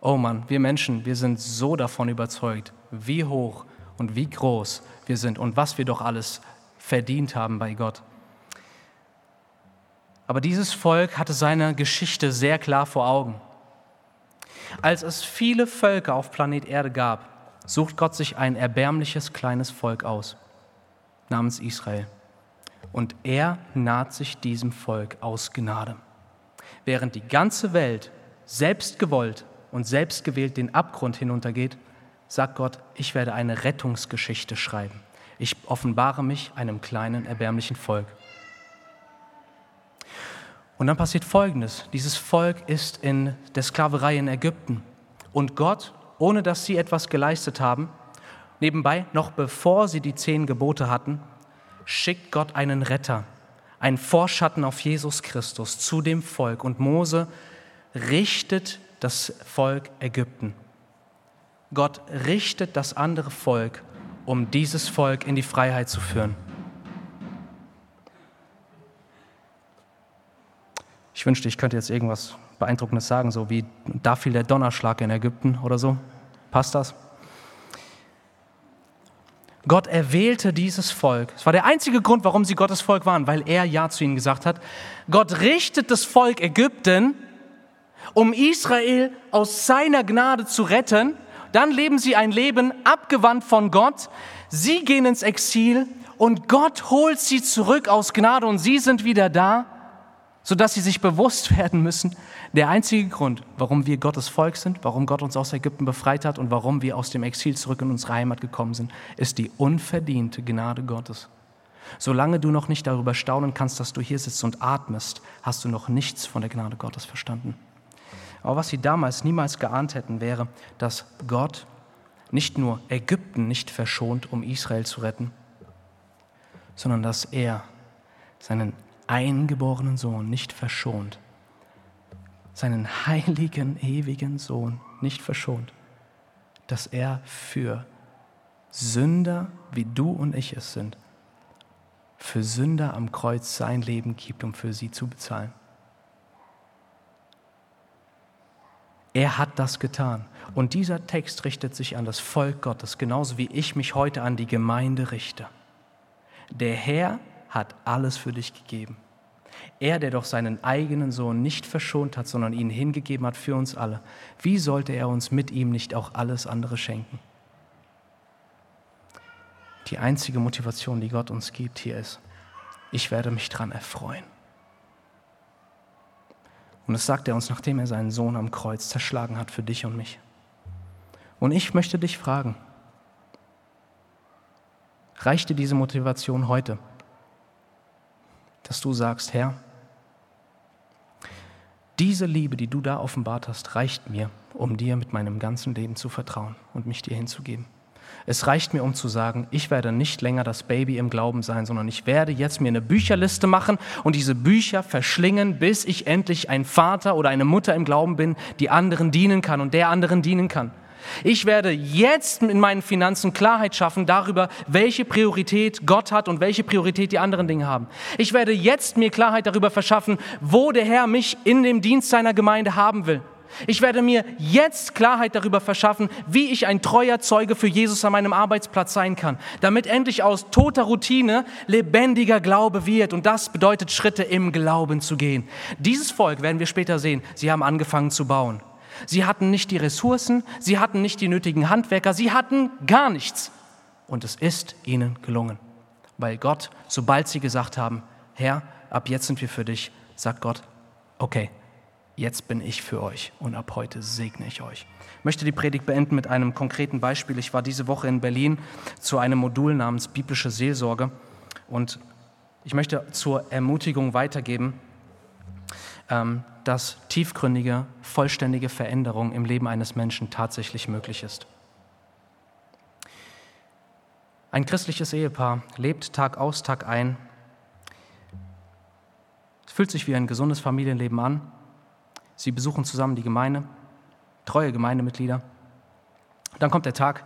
Oh Mann, wir Menschen, wir sind so davon überzeugt, wie hoch und wie groß wir sind und was wir doch alles verdient haben bei Gott. Aber dieses Volk hatte seine Geschichte sehr klar vor Augen. Als es viele Völker auf Planet Erde gab, sucht Gott sich ein erbärmliches kleines Volk aus, namens Israel. Und er naht sich diesem Volk aus Gnade. Während die ganze Welt selbst gewollt und selbst gewählt den Abgrund hinuntergeht, sagt Gott, ich werde eine Rettungsgeschichte schreiben. Ich offenbare mich einem kleinen, erbärmlichen Volk. Und dann passiert Folgendes. Dieses Volk ist in der Sklaverei in Ägypten. Und Gott, ohne dass sie etwas geleistet haben, nebenbei, noch bevor sie die zehn Gebote hatten, schickt Gott einen Retter, einen Vorschatten auf Jesus Christus zu dem Volk. Und Mose richtet das Volk Ägypten. Gott richtet das andere Volk, um dieses Volk in die Freiheit zu führen. Ich wünschte, ich könnte jetzt irgendwas Beeindruckendes sagen, so wie da fiel der Donnerschlag in Ägypten oder so. Passt das? Gott erwählte dieses Volk. Es war der einzige Grund, warum sie Gottes Volk waren, weil er Ja zu ihnen gesagt hat. Gott richtet das Volk Ägypten, um Israel aus seiner Gnade zu retten dann leben sie ein Leben abgewandt von Gott. Sie gehen ins Exil und Gott holt sie zurück aus Gnade und sie sind wieder da. sodass sie sich bewusst werden müssen, der einzige Grund, warum wir Gottes Volk sind, warum Gott uns aus Ägypten befreit hat und warum wir aus dem Exil zurück in unsere Heimat gekommen sind, ist die unverdiente Gnade Gottes. Solange du noch nicht darüber staunen kannst, dass du hier sitzt und atmest, hast du noch nichts von der Gnade Gottes verstanden. Aber was sie damals niemals geahnt hätten, wäre, dass Gott nicht nur Ägypten nicht verschont, um Israel zu retten, sondern dass er seinen eingeborenen Sohn nicht verschont, seinen heiligen, ewigen Sohn nicht verschont, dass er für Sünder, wie du und ich es sind, für Sünder am Kreuz sein Leben gibt, um für sie zu bezahlen. Er hat das getan. Und dieser Text richtet sich an das Volk Gottes, genauso wie ich mich heute an die Gemeinde richte. Der Herr hat alles für dich gegeben. Er, der doch seinen eigenen Sohn nicht verschont hat, sondern ihn hingegeben hat für uns alle, wie sollte er uns mit ihm nicht auch alles andere schenken? Die einzige Motivation, die Gott uns gibt, hier ist, ich werde mich daran erfreuen. Und das sagt er uns, nachdem er seinen Sohn am Kreuz zerschlagen hat für dich und mich. Und ich möchte dich fragen, reicht dir diese Motivation heute, dass du sagst, Herr, diese Liebe, die du da offenbart hast, reicht mir, um dir mit meinem ganzen Leben zu vertrauen und mich dir hinzugeben. Es reicht mir, um zu sagen, ich werde nicht länger das Baby im Glauben sein, sondern ich werde jetzt mir eine Bücherliste machen und diese Bücher verschlingen, bis ich endlich ein Vater oder eine Mutter im Glauben bin, die anderen dienen kann und der anderen dienen kann. Ich werde jetzt in meinen Finanzen Klarheit schaffen darüber, welche Priorität Gott hat und welche Priorität die anderen Dinge haben. Ich werde jetzt mir Klarheit darüber verschaffen, wo der Herr mich in dem Dienst seiner Gemeinde haben will. Ich werde mir jetzt Klarheit darüber verschaffen, wie ich ein treuer Zeuge für Jesus an meinem Arbeitsplatz sein kann, damit endlich aus toter Routine lebendiger Glaube wird. Und das bedeutet, Schritte im Glauben zu gehen. Dieses Volk werden wir später sehen. Sie haben angefangen zu bauen. Sie hatten nicht die Ressourcen, sie hatten nicht die nötigen Handwerker, sie hatten gar nichts. Und es ist ihnen gelungen, weil Gott, sobald sie gesagt haben, Herr, ab jetzt sind wir für dich, sagt Gott, okay, jetzt bin ich für euch und ab heute segne ich euch. Ich möchte die Predigt beenden mit einem konkreten Beispiel. Ich war diese Woche in Berlin zu einem Modul namens Biblische Seelsorge und ich möchte zur Ermutigung weitergeben, ähm, dass tiefgründige, vollständige Veränderung im Leben eines Menschen tatsächlich möglich ist. Ein christliches Ehepaar lebt Tag aus, Tag ein. Es fühlt sich wie ein gesundes Familienleben an. Sie besuchen zusammen die Gemeinde, treue Gemeindemitglieder. Dann kommt der Tag,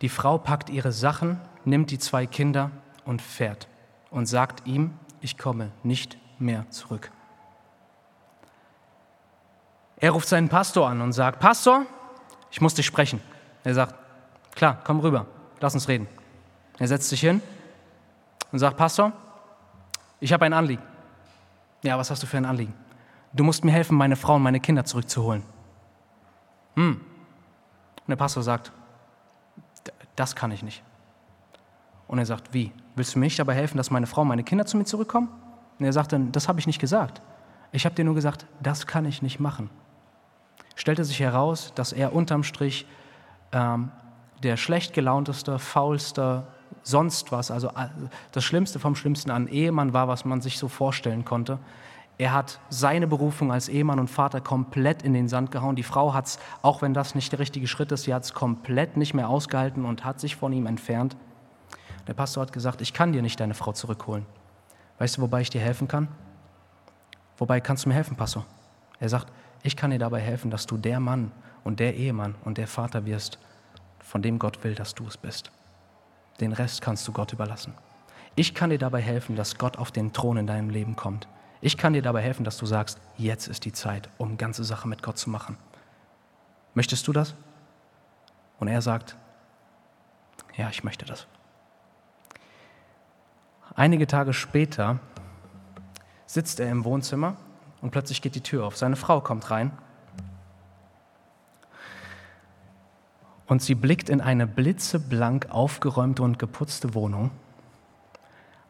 die Frau packt ihre Sachen, nimmt die zwei Kinder und fährt und sagt ihm, ich komme nicht mehr zurück. Er ruft seinen Pastor an und sagt, Pastor, ich muss dich sprechen. Er sagt, klar, komm rüber, lass uns reden. Er setzt sich hin und sagt, Pastor, ich habe ein Anliegen. Ja, was hast du für ein Anliegen? Du musst mir helfen, meine Frau und meine Kinder zurückzuholen. Hm. Und der Pastor sagt, das kann ich nicht. Und er sagt, wie? Willst du mir nicht dabei helfen, dass meine Frau und meine Kinder zu mir zurückkommen? Und er sagt dann, das habe ich nicht gesagt. Ich habe dir nur gesagt, das kann ich nicht machen. Stellte sich heraus, dass er unterm Strich ähm, der schlecht gelaunteste, faulste, sonst was, also äh, das Schlimmste vom Schlimmsten an Ehemann war, was man sich so vorstellen konnte. Er hat seine Berufung als Ehemann und Vater komplett in den Sand gehauen. Die Frau hat es, auch wenn das nicht der richtige Schritt ist, sie hat es komplett nicht mehr ausgehalten und hat sich von ihm entfernt. Der Pastor hat gesagt, ich kann dir nicht deine Frau zurückholen. Weißt du, wobei ich dir helfen kann? Wobei kannst du mir helfen, Pastor? Er sagt, ich kann dir dabei helfen, dass du der Mann und der Ehemann und der Vater wirst, von dem Gott will, dass du es bist. Den Rest kannst du Gott überlassen. Ich kann dir dabei helfen, dass Gott auf den Thron in deinem Leben kommt. Ich kann dir dabei helfen, dass du sagst, jetzt ist die Zeit, um ganze Sache mit Gott zu machen. Möchtest du das? Und er sagt, ja, ich möchte das. Einige Tage später sitzt er im Wohnzimmer und plötzlich geht die Tür auf. Seine Frau kommt rein und sie blickt in eine blitzeblank aufgeräumte und geputzte Wohnung.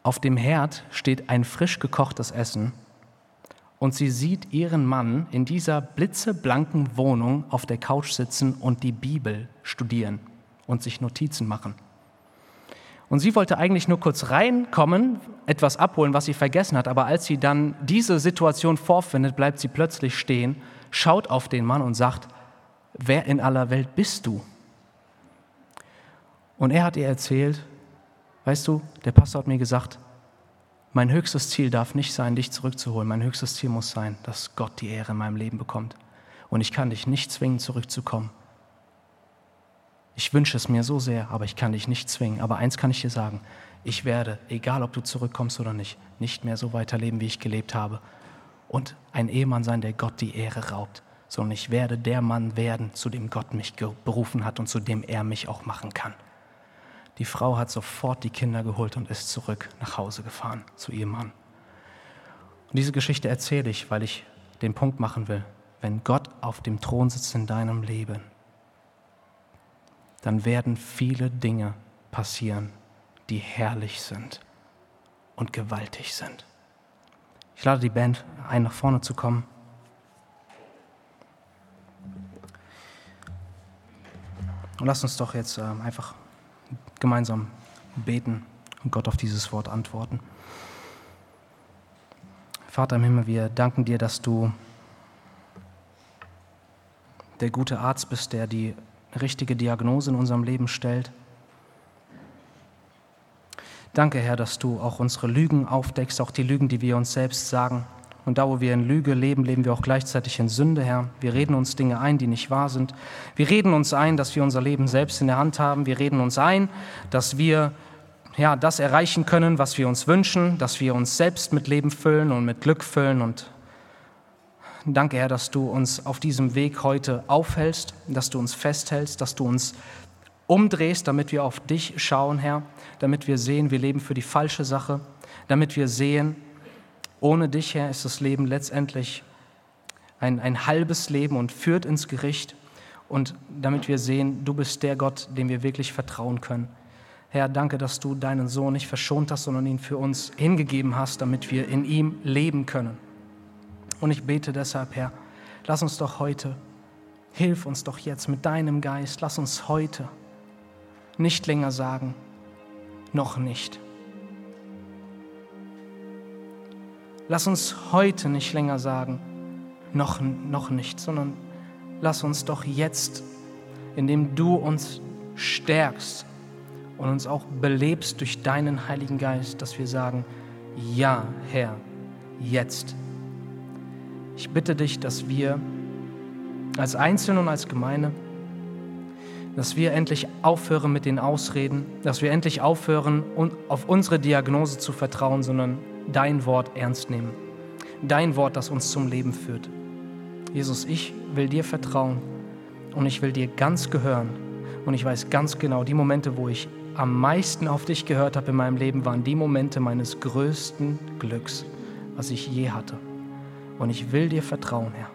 Auf dem Herd steht ein frisch gekochtes Essen und sie sieht ihren Mann in dieser blitzeblanken Wohnung auf der Couch sitzen und die Bibel studieren und sich Notizen machen. Und sie wollte eigentlich nur kurz reinkommen, etwas abholen, was sie vergessen hat, aber als sie dann diese Situation vorfindet, bleibt sie plötzlich stehen, schaut auf den Mann und sagt, wer in aller Welt bist du? Und er hat ihr erzählt, weißt du, der Pastor hat mir gesagt, mein höchstes Ziel darf nicht sein, dich zurückzuholen. Mein höchstes Ziel muss sein, dass Gott die Ehre in meinem Leben bekommt. Und ich kann dich nicht zwingen, zurückzukommen. Ich wünsche es mir so sehr, aber ich kann dich nicht zwingen. Aber eins kann ich dir sagen, ich werde, egal ob du zurückkommst oder nicht, nicht mehr so weiterleben, wie ich gelebt habe. Und ein Ehemann sein, der Gott die Ehre raubt, sondern ich werde der Mann werden, zu dem Gott mich berufen hat und zu dem er mich auch machen kann. Die Frau hat sofort die Kinder geholt und ist zurück nach Hause gefahren zu ihrem Mann. Und diese Geschichte erzähle ich, weil ich den Punkt machen will. Wenn Gott auf dem Thron sitzt in deinem Leben, dann werden viele Dinge passieren, die herrlich sind und gewaltig sind. Ich lade die Band ein, nach vorne zu kommen. Und lass uns doch jetzt äh, einfach gemeinsam beten und Gott auf dieses Wort antworten. Vater im Himmel, wir danken dir, dass du der gute Arzt bist, der die richtige Diagnose in unserem Leben stellt. Danke, Herr, dass du auch unsere Lügen aufdeckst, auch die Lügen, die wir uns selbst sagen. Und da, wo wir in Lüge leben, leben wir auch gleichzeitig in Sünde, Herr. Wir reden uns Dinge ein, die nicht wahr sind. Wir reden uns ein, dass wir unser Leben selbst in der Hand haben. Wir reden uns ein, dass wir ja, das erreichen können, was wir uns wünschen, dass wir uns selbst mit Leben füllen und mit Glück füllen. Und danke, Herr, dass du uns auf diesem Weg heute aufhältst, dass du uns festhältst, dass du uns umdrehst, damit wir auf dich schauen, Herr, damit wir sehen, wir leben für die falsche Sache, damit wir sehen, ohne dich, Herr, ist das Leben letztendlich ein, ein halbes Leben und führt ins Gericht. Und damit wir sehen, du bist der Gott, dem wir wirklich vertrauen können. Herr, danke, dass du deinen Sohn nicht verschont hast, sondern ihn für uns hingegeben hast, damit wir in ihm leben können. Und ich bete deshalb, Herr, lass uns doch heute, hilf uns doch jetzt mit deinem Geist, lass uns heute nicht länger sagen, noch nicht Lass uns heute nicht länger sagen, noch, noch nicht, sondern lass uns doch jetzt, indem du uns stärkst und uns auch belebst durch deinen Heiligen Geist, dass wir sagen, ja, Herr, jetzt. Ich bitte dich, dass wir als Einzelne und als Gemeinde, dass wir endlich aufhören mit den Ausreden, dass wir endlich aufhören, auf unsere Diagnose zu vertrauen, sondern dein Wort ernst nehmen. Dein Wort, das uns zum Leben führt. Jesus, ich will dir vertrauen und ich will dir ganz gehören. Und ich weiß ganz genau, die Momente, wo ich am meisten auf dich gehört habe in meinem Leben, waren die Momente meines größten Glücks, was ich je hatte. Und ich will dir vertrauen, Herr.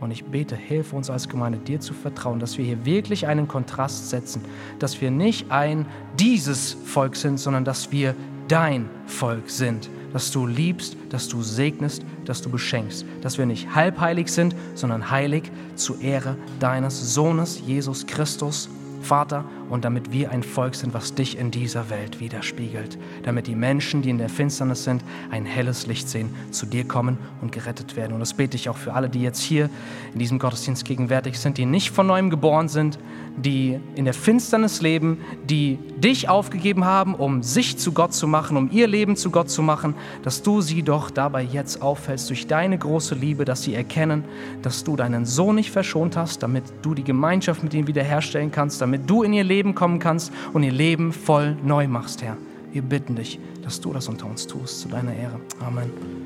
Und ich bete, hilf uns als Gemeinde, dir zu vertrauen, dass wir hier wirklich einen Kontrast setzen, dass wir nicht ein dieses Volk sind, sondern dass wir dein Volk sind dass du liebst, dass du segnest, dass du beschenkst, dass wir nicht halbheilig sind, sondern heilig zur Ehre deines Sohnes Jesus Christus, Vater, und damit wir ein Volk sind, was dich in dieser Welt widerspiegelt, damit die Menschen, die in der Finsternis sind, ein helles Licht sehen, zu dir kommen und gerettet werden. Und das bete ich auch für alle, die jetzt hier in diesem Gottesdienst gegenwärtig sind, die nicht von neuem geboren sind, die in der Finsternis leben, die dich aufgegeben haben, um sich zu Gott zu machen, um ihr Leben zu Gott zu machen, dass du sie doch dabei jetzt auffällst durch deine große Liebe, dass sie erkennen, dass du deinen Sohn nicht verschont hast, damit du die Gemeinschaft mit ihnen wiederherstellen kannst, damit du in ihr Leben kommen kannst und ihr Leben voll neu machst, Herr. Wir bitten dich, dass du das unter uns tust, zu deiner Ehre. Amen.